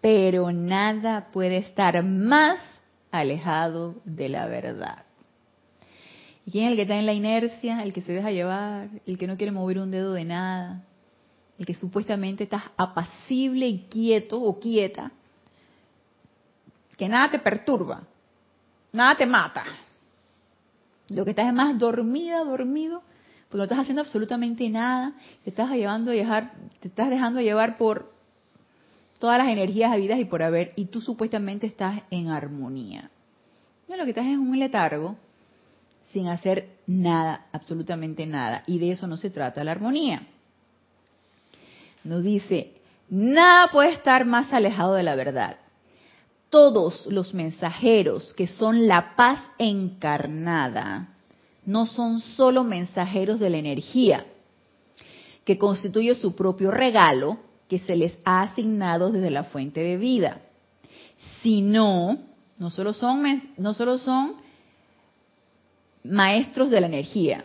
Pero nada puede estar más alejado de la verdad. ¿Y quién es el que está en la inercia? El que se deja llevar, el que no quiere mover un dedo de nada, el que supuestamente está apacible y quieto o quieta, que nada te perturba, nada te mata. Lo que estás es más dormida, dormido, porque no estás haciendo absolutamente nada, te estás llevando a dejar, te estás dejando llevar por todas las energías habidas y por haber, y tú supuestamente estás en armonía. No, lo que estás es un letargo, sin hacer nada, absolutamente nada, y de eso no se trata la armonía. Nos dice, nada puede estar más alejado de la verdad. Todos los mensajeros que son la paz encarnada no son solo mensajeros de la energía, que constituye su propio regalo, que se les ha asignado desde la fuente de vida, sino no solo son no solo son maestros de la energía,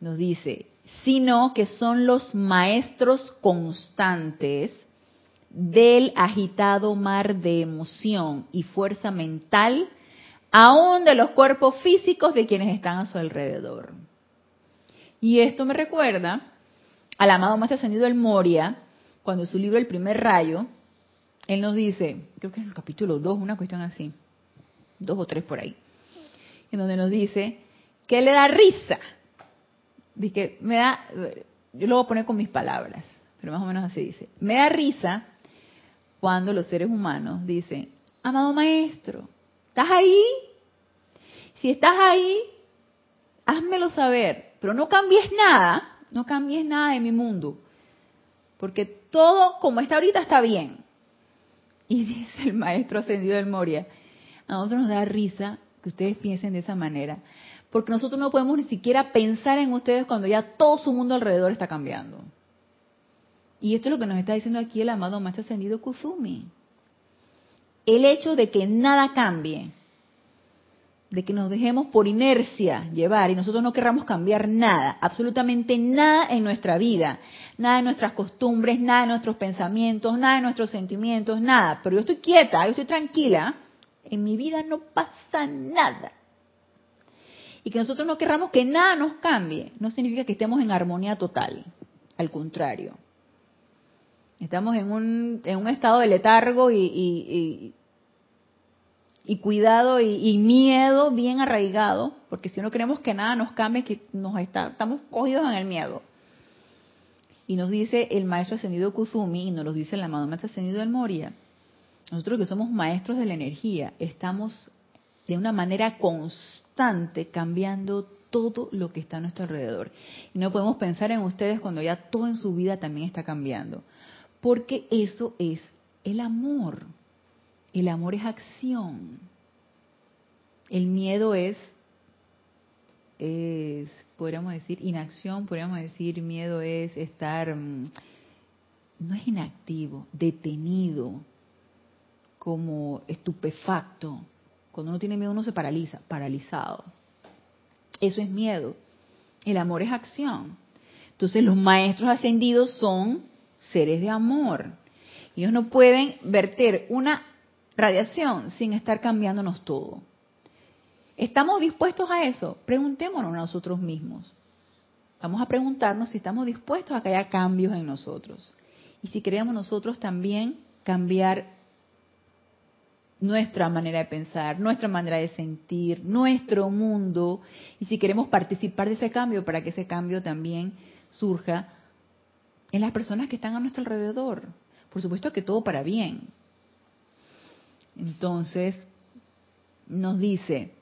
nos dice, sino que son los maestros constantes del agitado mar de emoción y fuerza mental, aún de los cuerpos físicos de quienes están a su alrededor. Y esto me recuerda al amado más ascendido el Moria, cuando en su libro El primer rayo, él nos dice, creo que en el capítulo 2, una cuestión así, dos o tres por ahí, en donde nos dice que le da risa. Dice, me da, yo lo voy a poner con mis palabras, pero más o menos así dice, me da risa cuando los seres humanos dicen, amado maestro, ¿estás ahí? Si estás ahí, házmelo saber, pero no cambies nada, no cambies nada de mi mundo, porque todo como está ahorita está bien. Y dice el maestro ascendido del Moria, a nosotros nos da risa que ustedes piensen de esa manera, porque nosotros no podemos ni siquiera pensar en ustedes cuando ya todo su mundo alrededor está cambiando. Y esto es lo que nos está diciendo aquí el amado Maestro Ascendido Kuzumi. El hecho de que nada cambie, de que nos dejemos por inercia llevar y nosotros no querramos cambiar nada, absolutamente nada en nuestra vida, nada de nuestras costumbres, nada de nuestros pensamientos, nada de nuestros sentimientos, nada. Pero yo estoy quieta, yo estoy tranquila, en mi vida no pasa nada. Y que nosotros no querramos que nada nos cambie, no significa que estemos en armonía total, al contrario. Estamos en un, en un estado de letargo y, y, cuidado y, miedo bien arraigado, porque si no queremos que nada nos cambie, que nos está, estamos cogidos en el miedo. Y nos dice el maestro ascendido Kuzumi, y nos lo dice el amado maestro ascendido del Moria, nosotros que somos maestros de la energía, estamos de una manera constante cambiando todo lo que está a nuestro alrededor. Y no podemos pensar en ustedes cuando ya todo en su vida también está cambiando porque eso es el amor. El amor es acción. El miedo es, es, podríamos decir, inacción, podríamos decir, miedo es estar, mm, no es inactivo, detenido, como estupefacto. Cuando uno tiene miedo uno se paraliza, paralizado. Eso es miedo. El amor es acción. Entonces los maestros ascendidos son seres de amor. Ellos no pueden verter una radiación sin estar cambiándonos todo. ¿Estamos dispuestos a eso? Preguntémonos nosotros mismos. Vamos a preguntarnos si estamos dispuestos a que haya cambios en nosotros. Y si queremos nosotros también cambiar nuestra manera de pensar, nuestra manera de sentir, nuestro mundo, y si queremos participar de ese cambio para que ese cambio también surja en las personas que están a nuestro alrededor. Por supuesto que todo para bien. Entonces, nos dice,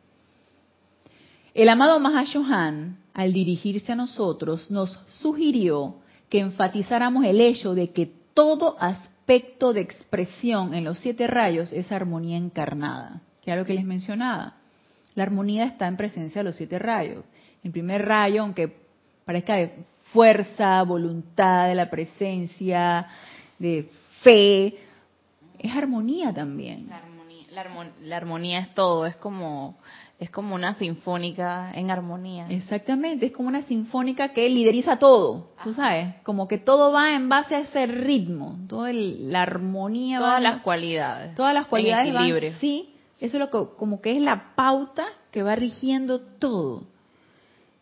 el amado Mahashohan, al dirigirse a nosotros, nos sugirió que enfatizáramos el hecho de que todo aspecto de expresión en los siete rayos es armonía encarnada, que era lo que les mencionaba. La armonía está en presencia de los siete rayos. El primer rayo, aunque parezca fuerza, voluntad de la presencia, de fe, es armonía también. La armonía, es todo, es como es como una sinfónica en armonía. Exactamente, es como una sinfónica que lideriza todo, tú sabes, como que todo va en base a ese ritmo, toda la armonía, todas las cualidades, todas las cualidades van, sí, Eso es lo que, como que es la pauta que va rigiendo todo.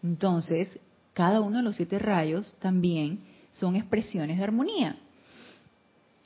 Entonces, cada uno de los siete rayos también son expresiones de armonía.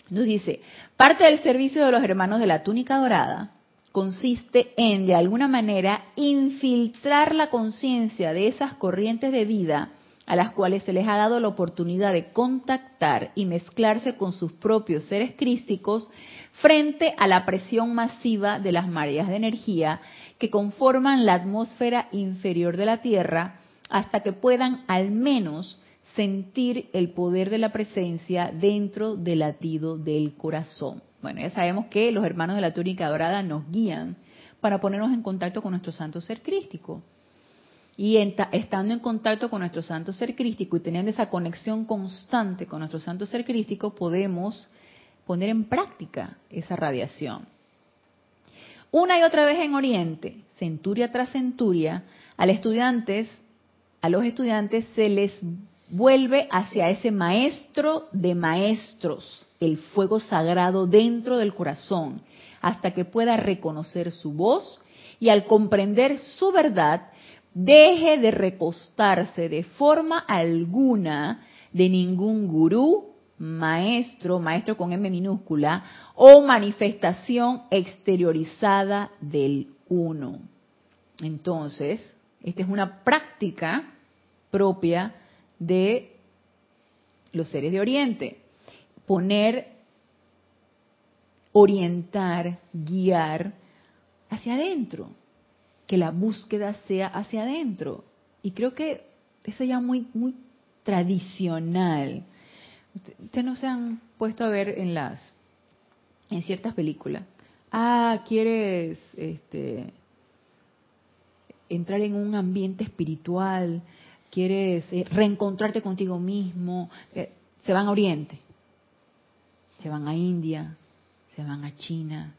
Nos dice, parte del servicio de los hermanos de la túnica dorada consiste en, de alguna manera, infiltrar la conciencia de esas corrientes de vida a las cuales se les ha dado la oportunidad de contactar y mezclarse con sus propios seres crísticos frente a la presión masiva de las mareas de energía que conforman la atmósfera inferior de la Tierra hasta que puedan al menos sentir el poder de la presencia dentro del latido del corazón. Bueno, ya sabemos que los hermanos de la túnica dorada nos guían para ponernos en contacto con nuestro santo ser crístico. Y estando en contacto con nuestro santo ser crístico y teniendo esa conexión constante con nuestro santo ser crístico, podemos poner en práctica esa radiación. Una y otra vez en Oriente, centuria tras centuria, a los estudiantes, a los estudiantes se les vuelve hacia ese maestro de maestros, el fuego sagrado dentro del corazón, hasta que pueda reconocer su voz y al comprender su verdad, deje de recostarse de forma alguna de ningún gurú, maestro, maestro con M minúscula, o manifestación exteriorizada del uno. Entonces, esta es una práctica propia de los seres de Oriente. Poner, orientar, guiar hacia adentro. Que la búsqueda sea hacia adentro. Y creo que eso ya muy, muy tradicional. Ustedes no se han puesto a ver en las, en ciertas películas. Ah, quieres, este, entrar en un ambiente espiritual, quieres eh, reencontrarte contigo mismo, eh, se van a Oriente, se van a India, se van a China,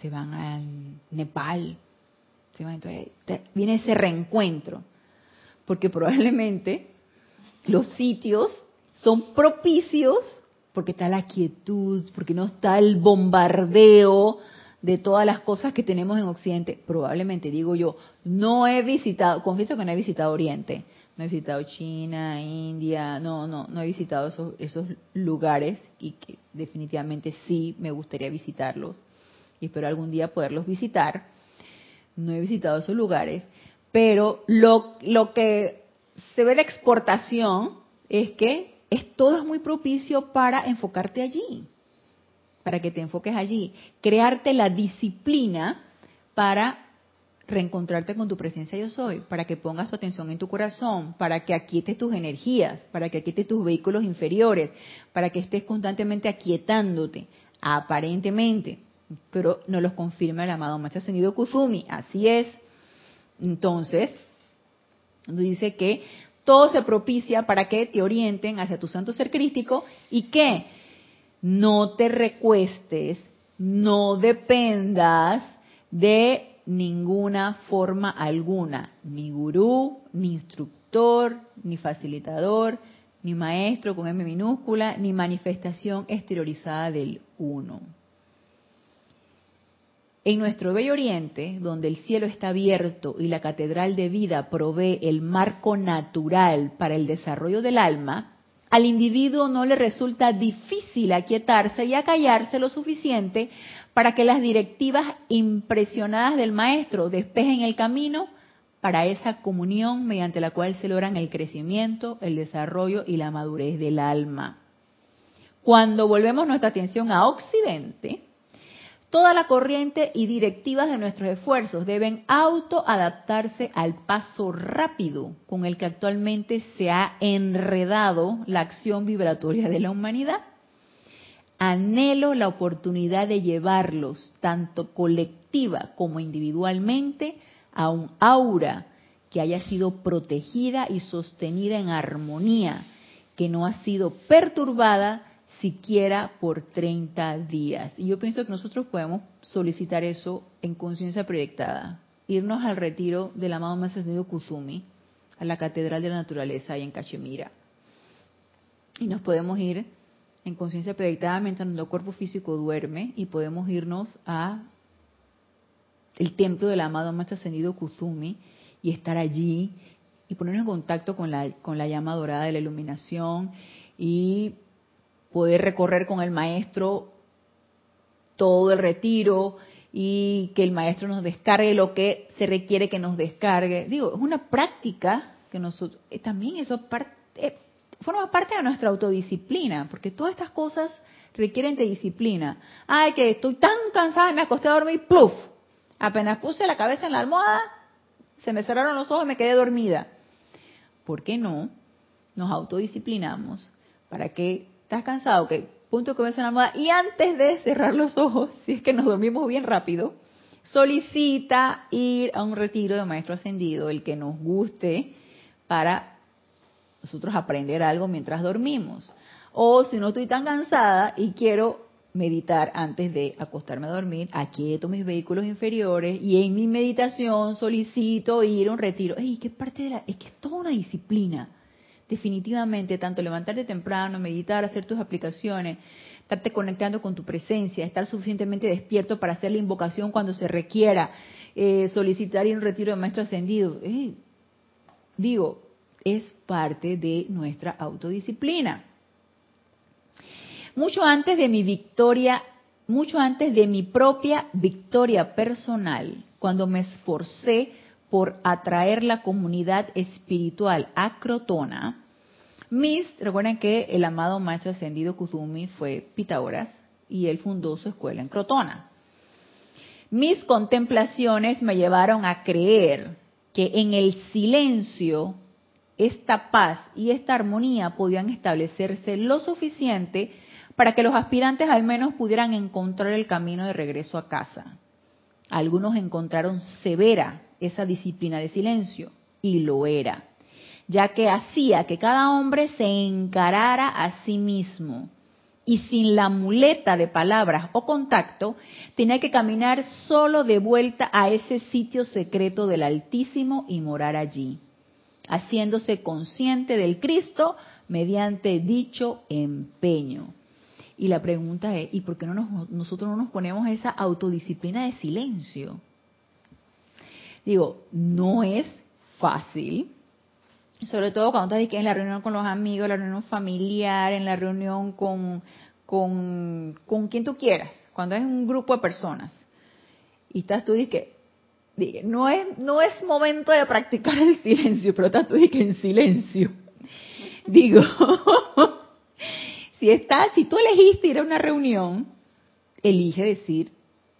se van a Nepal, se van, entonces, viene ese reencuentro, porque probablemente los sitios son propicios porque está la quietud, porque no está el bombardeo de todas las cosas que tenemos en Occidente, probablemente digo yo, no he visitado, confieso que no he visitado Oriente, no he visitado China, India, no, no, no he visitado esos, esos lugares y que definitivamente sí me gustaría visitarlos y espero algún día poderlos visitar. No he visitado esos lugares, pero lo, lo que se ve la exportación es que es, todo es muy propicio para enfocarte allí para que te enfoques allí, crearte la disciplina para reencontrarte con tu presencia yo soy, para que pongas tu atención en tu corazón, para que aquietes tus energías, para que aquietes tus vehículos inferiores, para que estés constantemente aquietándote, aparentemente, pero no los confirma el amado Maestro Ascendido Kusumi, así es. Entonces, dice que todo se propicia para que te orienten hacia tu santo ser crístico y que no te recuestes, no dependas de ninguna forma alguna, ni gurú, ni instructor, ni facilitador, ni maestro con M minúscula, ni manifestación exteriorizada del uno. En nuestro bello oriente, donde el cielo está abierto y la catedral de vida provee el marco natural para el desarrollo del alma, al individuo no le resulta difícil aquietarse y acallarse lo suficiente para que las directivas impresionadas del maestro despejen el camino para esa comunión mediante la cual se logran el crecimiento, el desarrollo y la madurez del alma. Cuando volvemos nuestra atención a Occidente, Toda la corriente y directivas de nuestros esfuerzos deben autoadaptarse al paso rápido con el que actualmente se ha enredado la acción vibratoria de la humanidad. Anhelo la oportunidad de llevarlos, tanto colectiva como individualmente, a un aura que haya sido protegida y sostenida en armonía, que no ha sido perturbada siquiera por 30 días. Y yo pienso que nosotros podemos solicitar eso en conciencia proyectada. Irnos al retiro del amado más ascendido Kusumi, a la Catedral de la Naturaleza ahí en Cachemira. Y nos podemos ir en conciencia proyectada mientras nuestro cuerpo físico duerme y podemos irnos a el templo del amado más ascendido Kuzumi y estar allí y ponernos en contacto con la, con la llama dorada de la iluminación y poder recorrer con el maestro todo el retiro y que el maestro nos descargue lo que se requiere que nos descargue. Digo, es una práctica que nosotros, eh, también eso eh, forma parte de nuestra autodisciplina, porque todas estas cosas requieren de disciplina. Ay, que estoy tan cansada, me acosté a dormir, ¡pluf! Apenas puse la cabeza en la almohada, se me cerraron los ojos y me quedé dormida. ¿Por qué no? Nos autodisciplinamos para que estás cansado, que punto en la almohada y antes de cerrar los ojos, si es que nos dormimos bien rápido, solicita ir a un retiro de maestro ascendido, el que nos guste, para nosotros aprender algo mientras dormimos. O si no estoy tan cansada y quiero meditar antes de acostarme a dormir, aquieto mis vehículos inferiores y en mi meditación solicito ir a un retiro. ¡Ey, qué parte de la...! Es que es toda una disciplina. Definitivamente, tanto levantarte temprano, meditar, hacer tus aplicaciones, estarte conectando con tu presencia, estar suficientemente despierto para hacer la invocación cuando se requiera, eh, solicitar un retiro de maestro ascendido. digo, es parte de nuestra autodisciplina. Mucho antes de mi victoria, mucho antes de mi propia victoria personal, cuando me esforcé por atraer la comunidad espiritual a Crotona, mis, recuerden que el amado maestro ascendido Kuzumi fue Pitágoras y él fundó su escuela en Crotona. Mis contemplaciones me llevaron a creer que en el silencio esta paz y esta armonía podían establecerse lo suficiente para que los aspirantes al menos pudieran encontrar el camino de regreso a casa. Algunos encontraron severa esa disciplina de silencio, y lo era, ya que hacía que cada hombre se encarara a sí mismo, y sin la muleta de palabras o contacto, tenía que caminar solo de vuelta a ese sitio secreto del Altísimo y morar allí, haciéndose consciente del Cristo mediante dicho empeño. Y la pregunta es, ¿y por qué no nosotros no nos ponemos esa autodisciplina de silencio? Digo, no es fácil, sobre todo cuando estás en la reunión con los amigos, en la reunión familiar, en la reunión con, con, con quien tú quieras, cuando es un grupo de personas. Y estás tú que no es, no es momento de practicar el silencio, pero estás tú que en silencio. Digo, si estás, si tú elegiste ir a una reunión, elige decir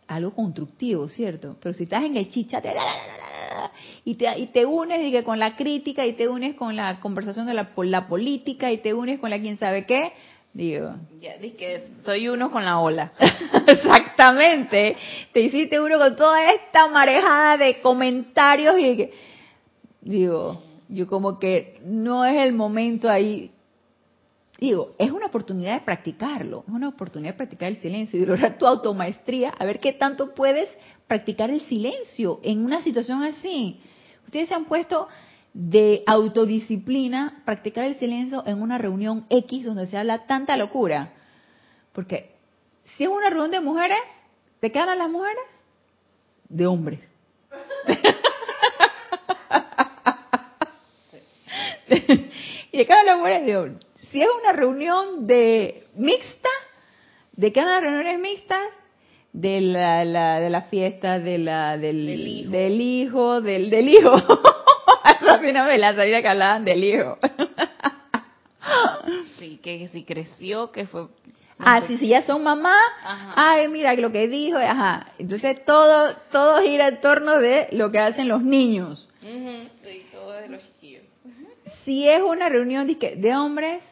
algo constructivo, ¿cierto? Pero si estás en el chicha y te, y te unes con la crítica y te unes con la conversación de la, la política y te unes con la quién sabe qué, digo. Ya, que soy uno con la ola. Exactamente. Te hiciste uno con toda esta marejada de comentarios y que, digo, yo como que no es el momento ahí digo, es una oportunidad de practicarlo, es una oportunidad de practicar el silencio y lograr tu automaestría, a ver qué tanto puedes practicar el silencio en una situación así. Ustedes se han puesto de autodisciplina practicar el silencio en una reunión X donde se habla tanta locura. Porque si es una reunión de mujeres, ¿de qué hablan las mujeres? De hombres. y de qué hablan las mujeres de hombres si es una reunión de mixta, ¿de qué las reuniones mixtas? De la, de la fiesta de la, del, hijo. del hijo, del, del hijo. me la sabía que hablaban del hijo. sí, que si creció, que fue Ah, sí, sí, ya son mamá. Ay, mira lo que dijo. Ajá. Entonces todo, todo gira en torno de lo que hacen los niños. Sí, todo de los chiquillos. Si es una reunión de, de hombres,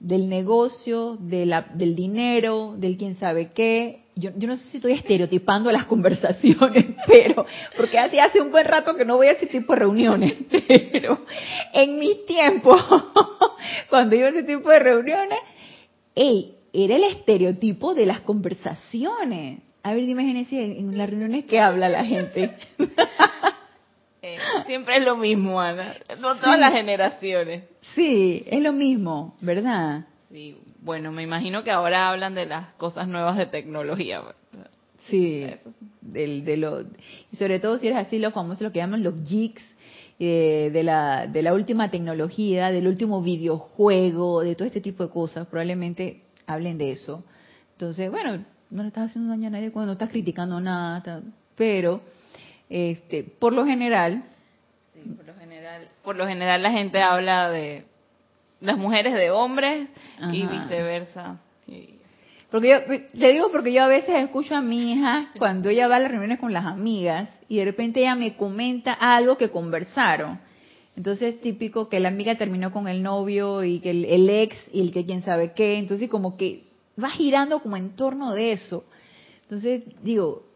del negocio, de la, del dinero, del quién sabe qué. Yo, yo, no sé si estoy estereotipando las conversaciones, pero, porque hace, un buen rato que no voy a ese tipo de reuniones, pero en mis tiempos, cuando iba a ese tipo de reuniones, hey, era el estereotipo de las conversaciones. A ver, dime, en las reuniones que habla la gente. Eh, siempre es lo mismo, Ana. No todas las generaciones. Sí, es lo mismo, ¿verdad? Sí, bueno, me imagino que ahora hablan de las cosas nuevas de tecnología. Sí, del, de lo, y sobre todo si eres así, los famosos, lo que llaman los geeks, eh, de, la, de la última tecnología, del último videojuego, de todo este tipo de cosas, probablemente hablen de eso. Entonces, bueno, no le estás haciendo daño a nadie cuando no estás criticando nada, pero este, por lo general, por lo general, por lo general la gente habla de las mujeres de hombres y viceversa. Porque yo, le digo porque yo a veces escucho a mi hija cuando ella va a las reuniones con las amigas y de repente ella me comenta algo que conversaron. Entonces típico que la amiga terminó con el novio y que el, ex y el que quién sabe qué. Entonces como que va girando como en torno de eso. Entonces digo,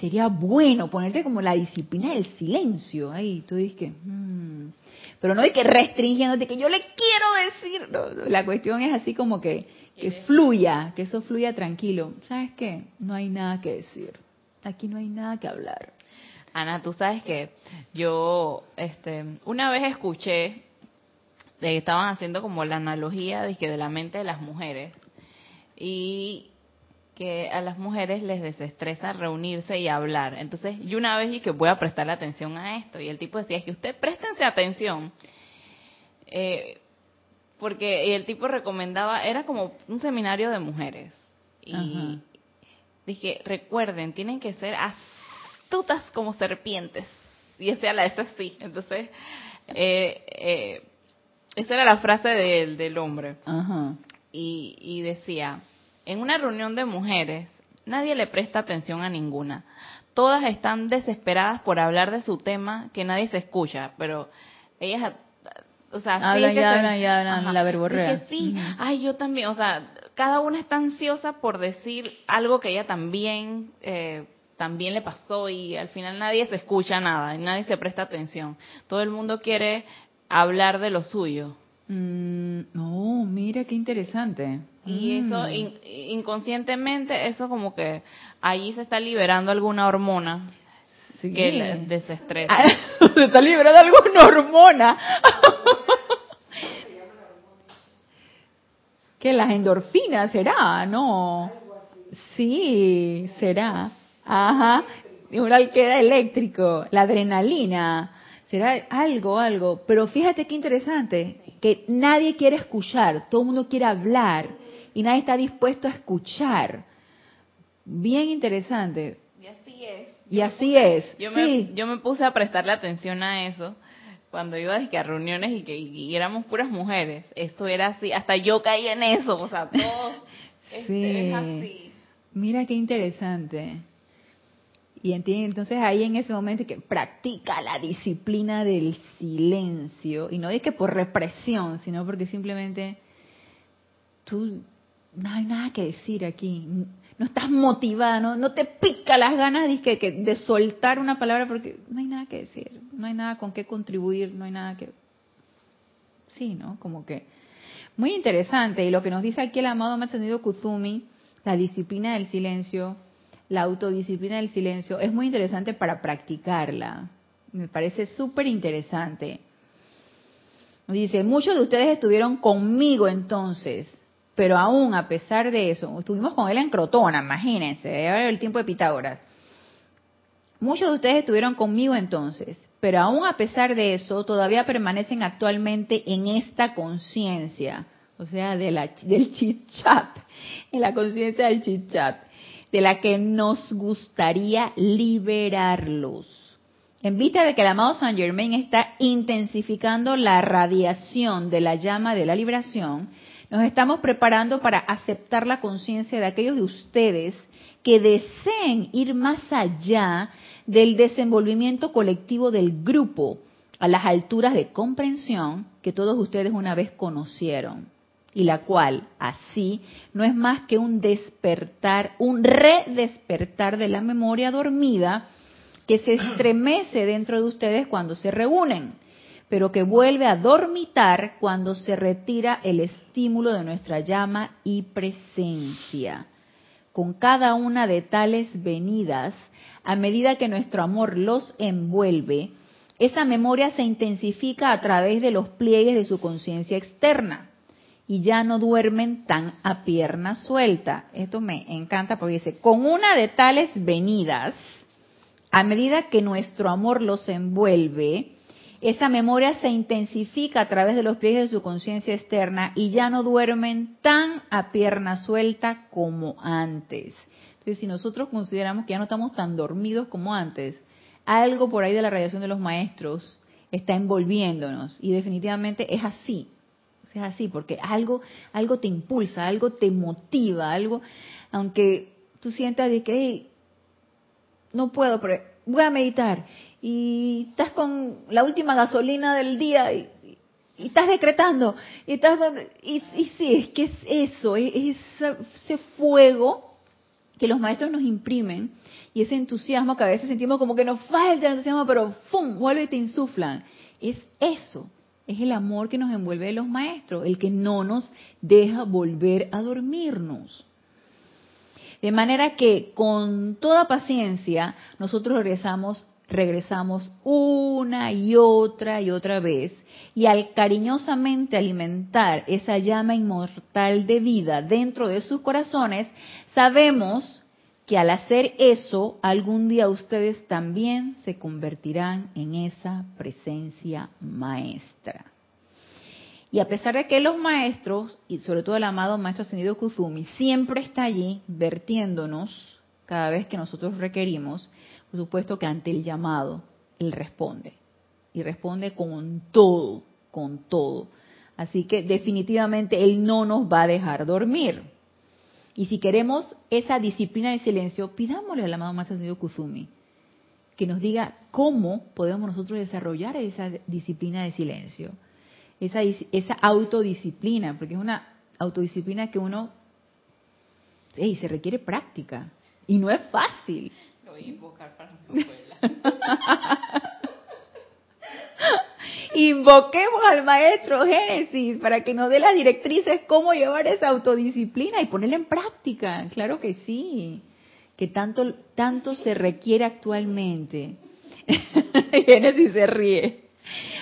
sería bueno ponerte como la disciplina del silencio. Ahí tú dices que... Hmm". Pero no de que restringiéndote, que yo le quiero decir. la cuestión es así como que, que fluya, que eso fluya tranquilo. ¿Sabes qué? No hay nada que decir. Aquí no hay nada que hablar. Ana, tú sabes que yo este, una vez escuché que estaban haciendo como la analogía de que de la mente de las mujeres y que a las mujeres les desestresa reunirse y hablar. Entonces, yo una vez dije que voy a prestarle atención a esto y el tipo decía, es que usted préstense atención. Eh, porque el tipo recomendaba, era como un seminario de mujeres. Y dije, recuerden, tienen que ser astutas como serpientes. Y esa la esa sí. Entonces, eh, eh, esa era la frase del, del hombre. Y, y decía, en una reunión de mujeres, nadie le presta atención a ninguna. Todas están desesperadas por hablar de su tema que nadie se escucha, pero ellas, o sea, hablan, sí, hablan, la verborrea. que sí, ay, yo también, o sea, cada una está ansiosa por decir algo que ella también eh, también le pasó y al final nadie se escucha nada, y nadie se presta atención. Todo el mundo quiere hablar de lo suyo. Mm, no, mira qué interesante. Y eso, mm. inconscientemente, eso como que allí se está liberando alguna hormona que desestresa. Ah, se está liberando alguna hormona. que las endorfinas será, ¿no? Sí, será. Ajá. Un alqueda eléctrico, la adrenalina será algo, algo. Pero fíjate qué interesante, que nadie quiere escuchar, todo el mundo quiere hablar y nadie está dispuesto a escuchar. Bien interesante. Y así es. Y así es. Yo, me, yo me puse a prestarle atención a eso cuando iba a reuniones y que éramos puras mujeres. Eso era así, hasta yo caí en eso, o sea, todo este, es así. Mira qué interesante. Y entonces ahí en ese momento que practica la disciplina del silencio. Y no es que por represión, sino porque simplemente tú no hay nada que decir aquí. No estás motivada, no, no te pica las ganas de, que, de soltar una palabra porque no hay nada que decir. No hay nada con qué contribuir, no hay nada que... Sí, ¿no? Como que... Muy interesante. Y lo que nos dice aquí el amado Matsumido Kuzumi, la disciplina del silencio, la autodisciplina del silencio es muy interesante para practicarla. Me parece súper interesante. Dice, muchos de ustedes estuvieron conmigo entonces, pero aún a pesar de eso, estuvimos con él en Crotona, imagínense, el tiempo de Pitágoras. Muchos de ustedes estuvieron conmigo entonces, pero aún a pesar de eso, todavía permanecen actualmente en esta conciencia, o sea, de la, del chit-chat, en la conciencia del chit-chat de la que nos gustaría liberarlos. En vista de que el amado Saint Germain está intensificando la radiación de la llama de la liberación, nos estamos preparando para aceptar la conciencia de aquellos de ustedes que deseen ir más allá del desenvolvimiento colectivo del grupo a las alturas de comprensión que todos ustedes una vez conocieron y la cual así no es más que un despertar, un redespertar de la memoria dormida que se estremece dentro de ustedes cuando se reúnen, pero que vuelve a dormitar cuando se retira el estímulo de nuestra llama y presencia. Con cada una de tales venidas, a medida que nuestro amor los envuelve, esa memoria se intensifica a través de los pliegues de su conciencia externa y ya no duermen tan a pierna suelta. Esto me encanta porque dice, con una de tales venidas, A medida que nuestro amor los envuelve, esa memoria se intensifica a través de los pliegues de su conciencia externa y ya no duermen tan a pierna suelta como antes. Entonces, si nosotros consideramos que ya no estamos tan dormidos como antes, algo por ahí de la radiación de los maestros está envolviéndonos y definitivamente es así. es así porque algo algo te impulsa, algo te motiva, algo aunque tú sientas de que no puedo, pero voy a meditar. Y estás con la última gasolina del día y, estás decretando y estás y, sí es que es eso es, ese fuego que los maestros nos imprimen y ese entusiasmo que a veces sentimos como que nos falta el entusiasmo pero ¡pum! vuelve y te insuflan. Es eso es el amor que nos envuelve de los maestros el que no nos deja volver a dormirnos de manera que con toda paciencia nosotros regresamos regresamos una y otra y otra vez y al cariñosamente alimentar esa llama inmortal de vida dentro de sus corazones, sabemos que al hacer eso, algún día ustedes también se convertirán en esa presencia maestra. Y a pesar de que los maestros, y sobre todo el amado maestro ascendido Kuzumi, siempre está allí vertiéndonos cada vez que nosotros requerimos, por supuesto que ante el llamado, Él responde. Y responde con todo, con todo. Así que definitivamente Él no nos va a dejar dormir. Y si queremos esa disciplina de silencio, pidámosle al amado Maestro Ascendido Kuzumi que nos diga cómo podemos nosotros desarrollar esa disciplina de silencio, esa, esa autodisciplina, porque es una autodisciplina que uno, hey, se requiere práctica y no es fácil invocar para Invoquemos al maestro Génesis para que nos dé las directrices cómo llevar esa autodisciplina y ponerla en práctica. Claro que sí, que tanto tanto se requiere actualmente. Génesis se ríe.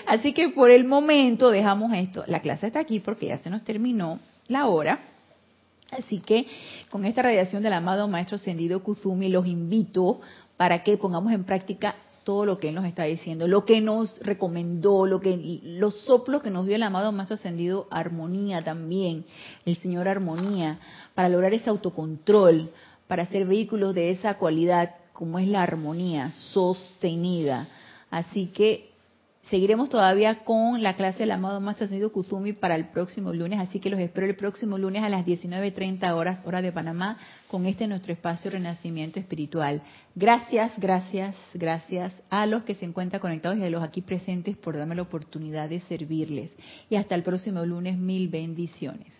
Así que por el momento dejamos esto. La clase está aquí porque ya se nos terminó la hora. Así que con esta radiación del amado Maestro Ascendido Kuzumi los invito para que pongamos en práctica todo lo que él nos está diciendo, lo que nos recomendó, lo que los soplos que nos dio el amado Maestro Ascendido Armonía también, el Señor Armonía, para lograr ese autocontrol, para ser vehículos de esa cualidad como es la armonía sostenida. Así que Seguiremos todavía con la clase del amado Maestro Ascendido Kusumi para el próximo lunes, así que los espero el próximo lunes a las 19.30 horas, hora de Panamá, con este nuestro espacio Renacimiento Espiritual. Gracias, gracias, gracias a los que se encuentran conectados y a los aquí presentes por darme la oportunidad de servirles. Y hasta el próximo lunes, mil bendiciones.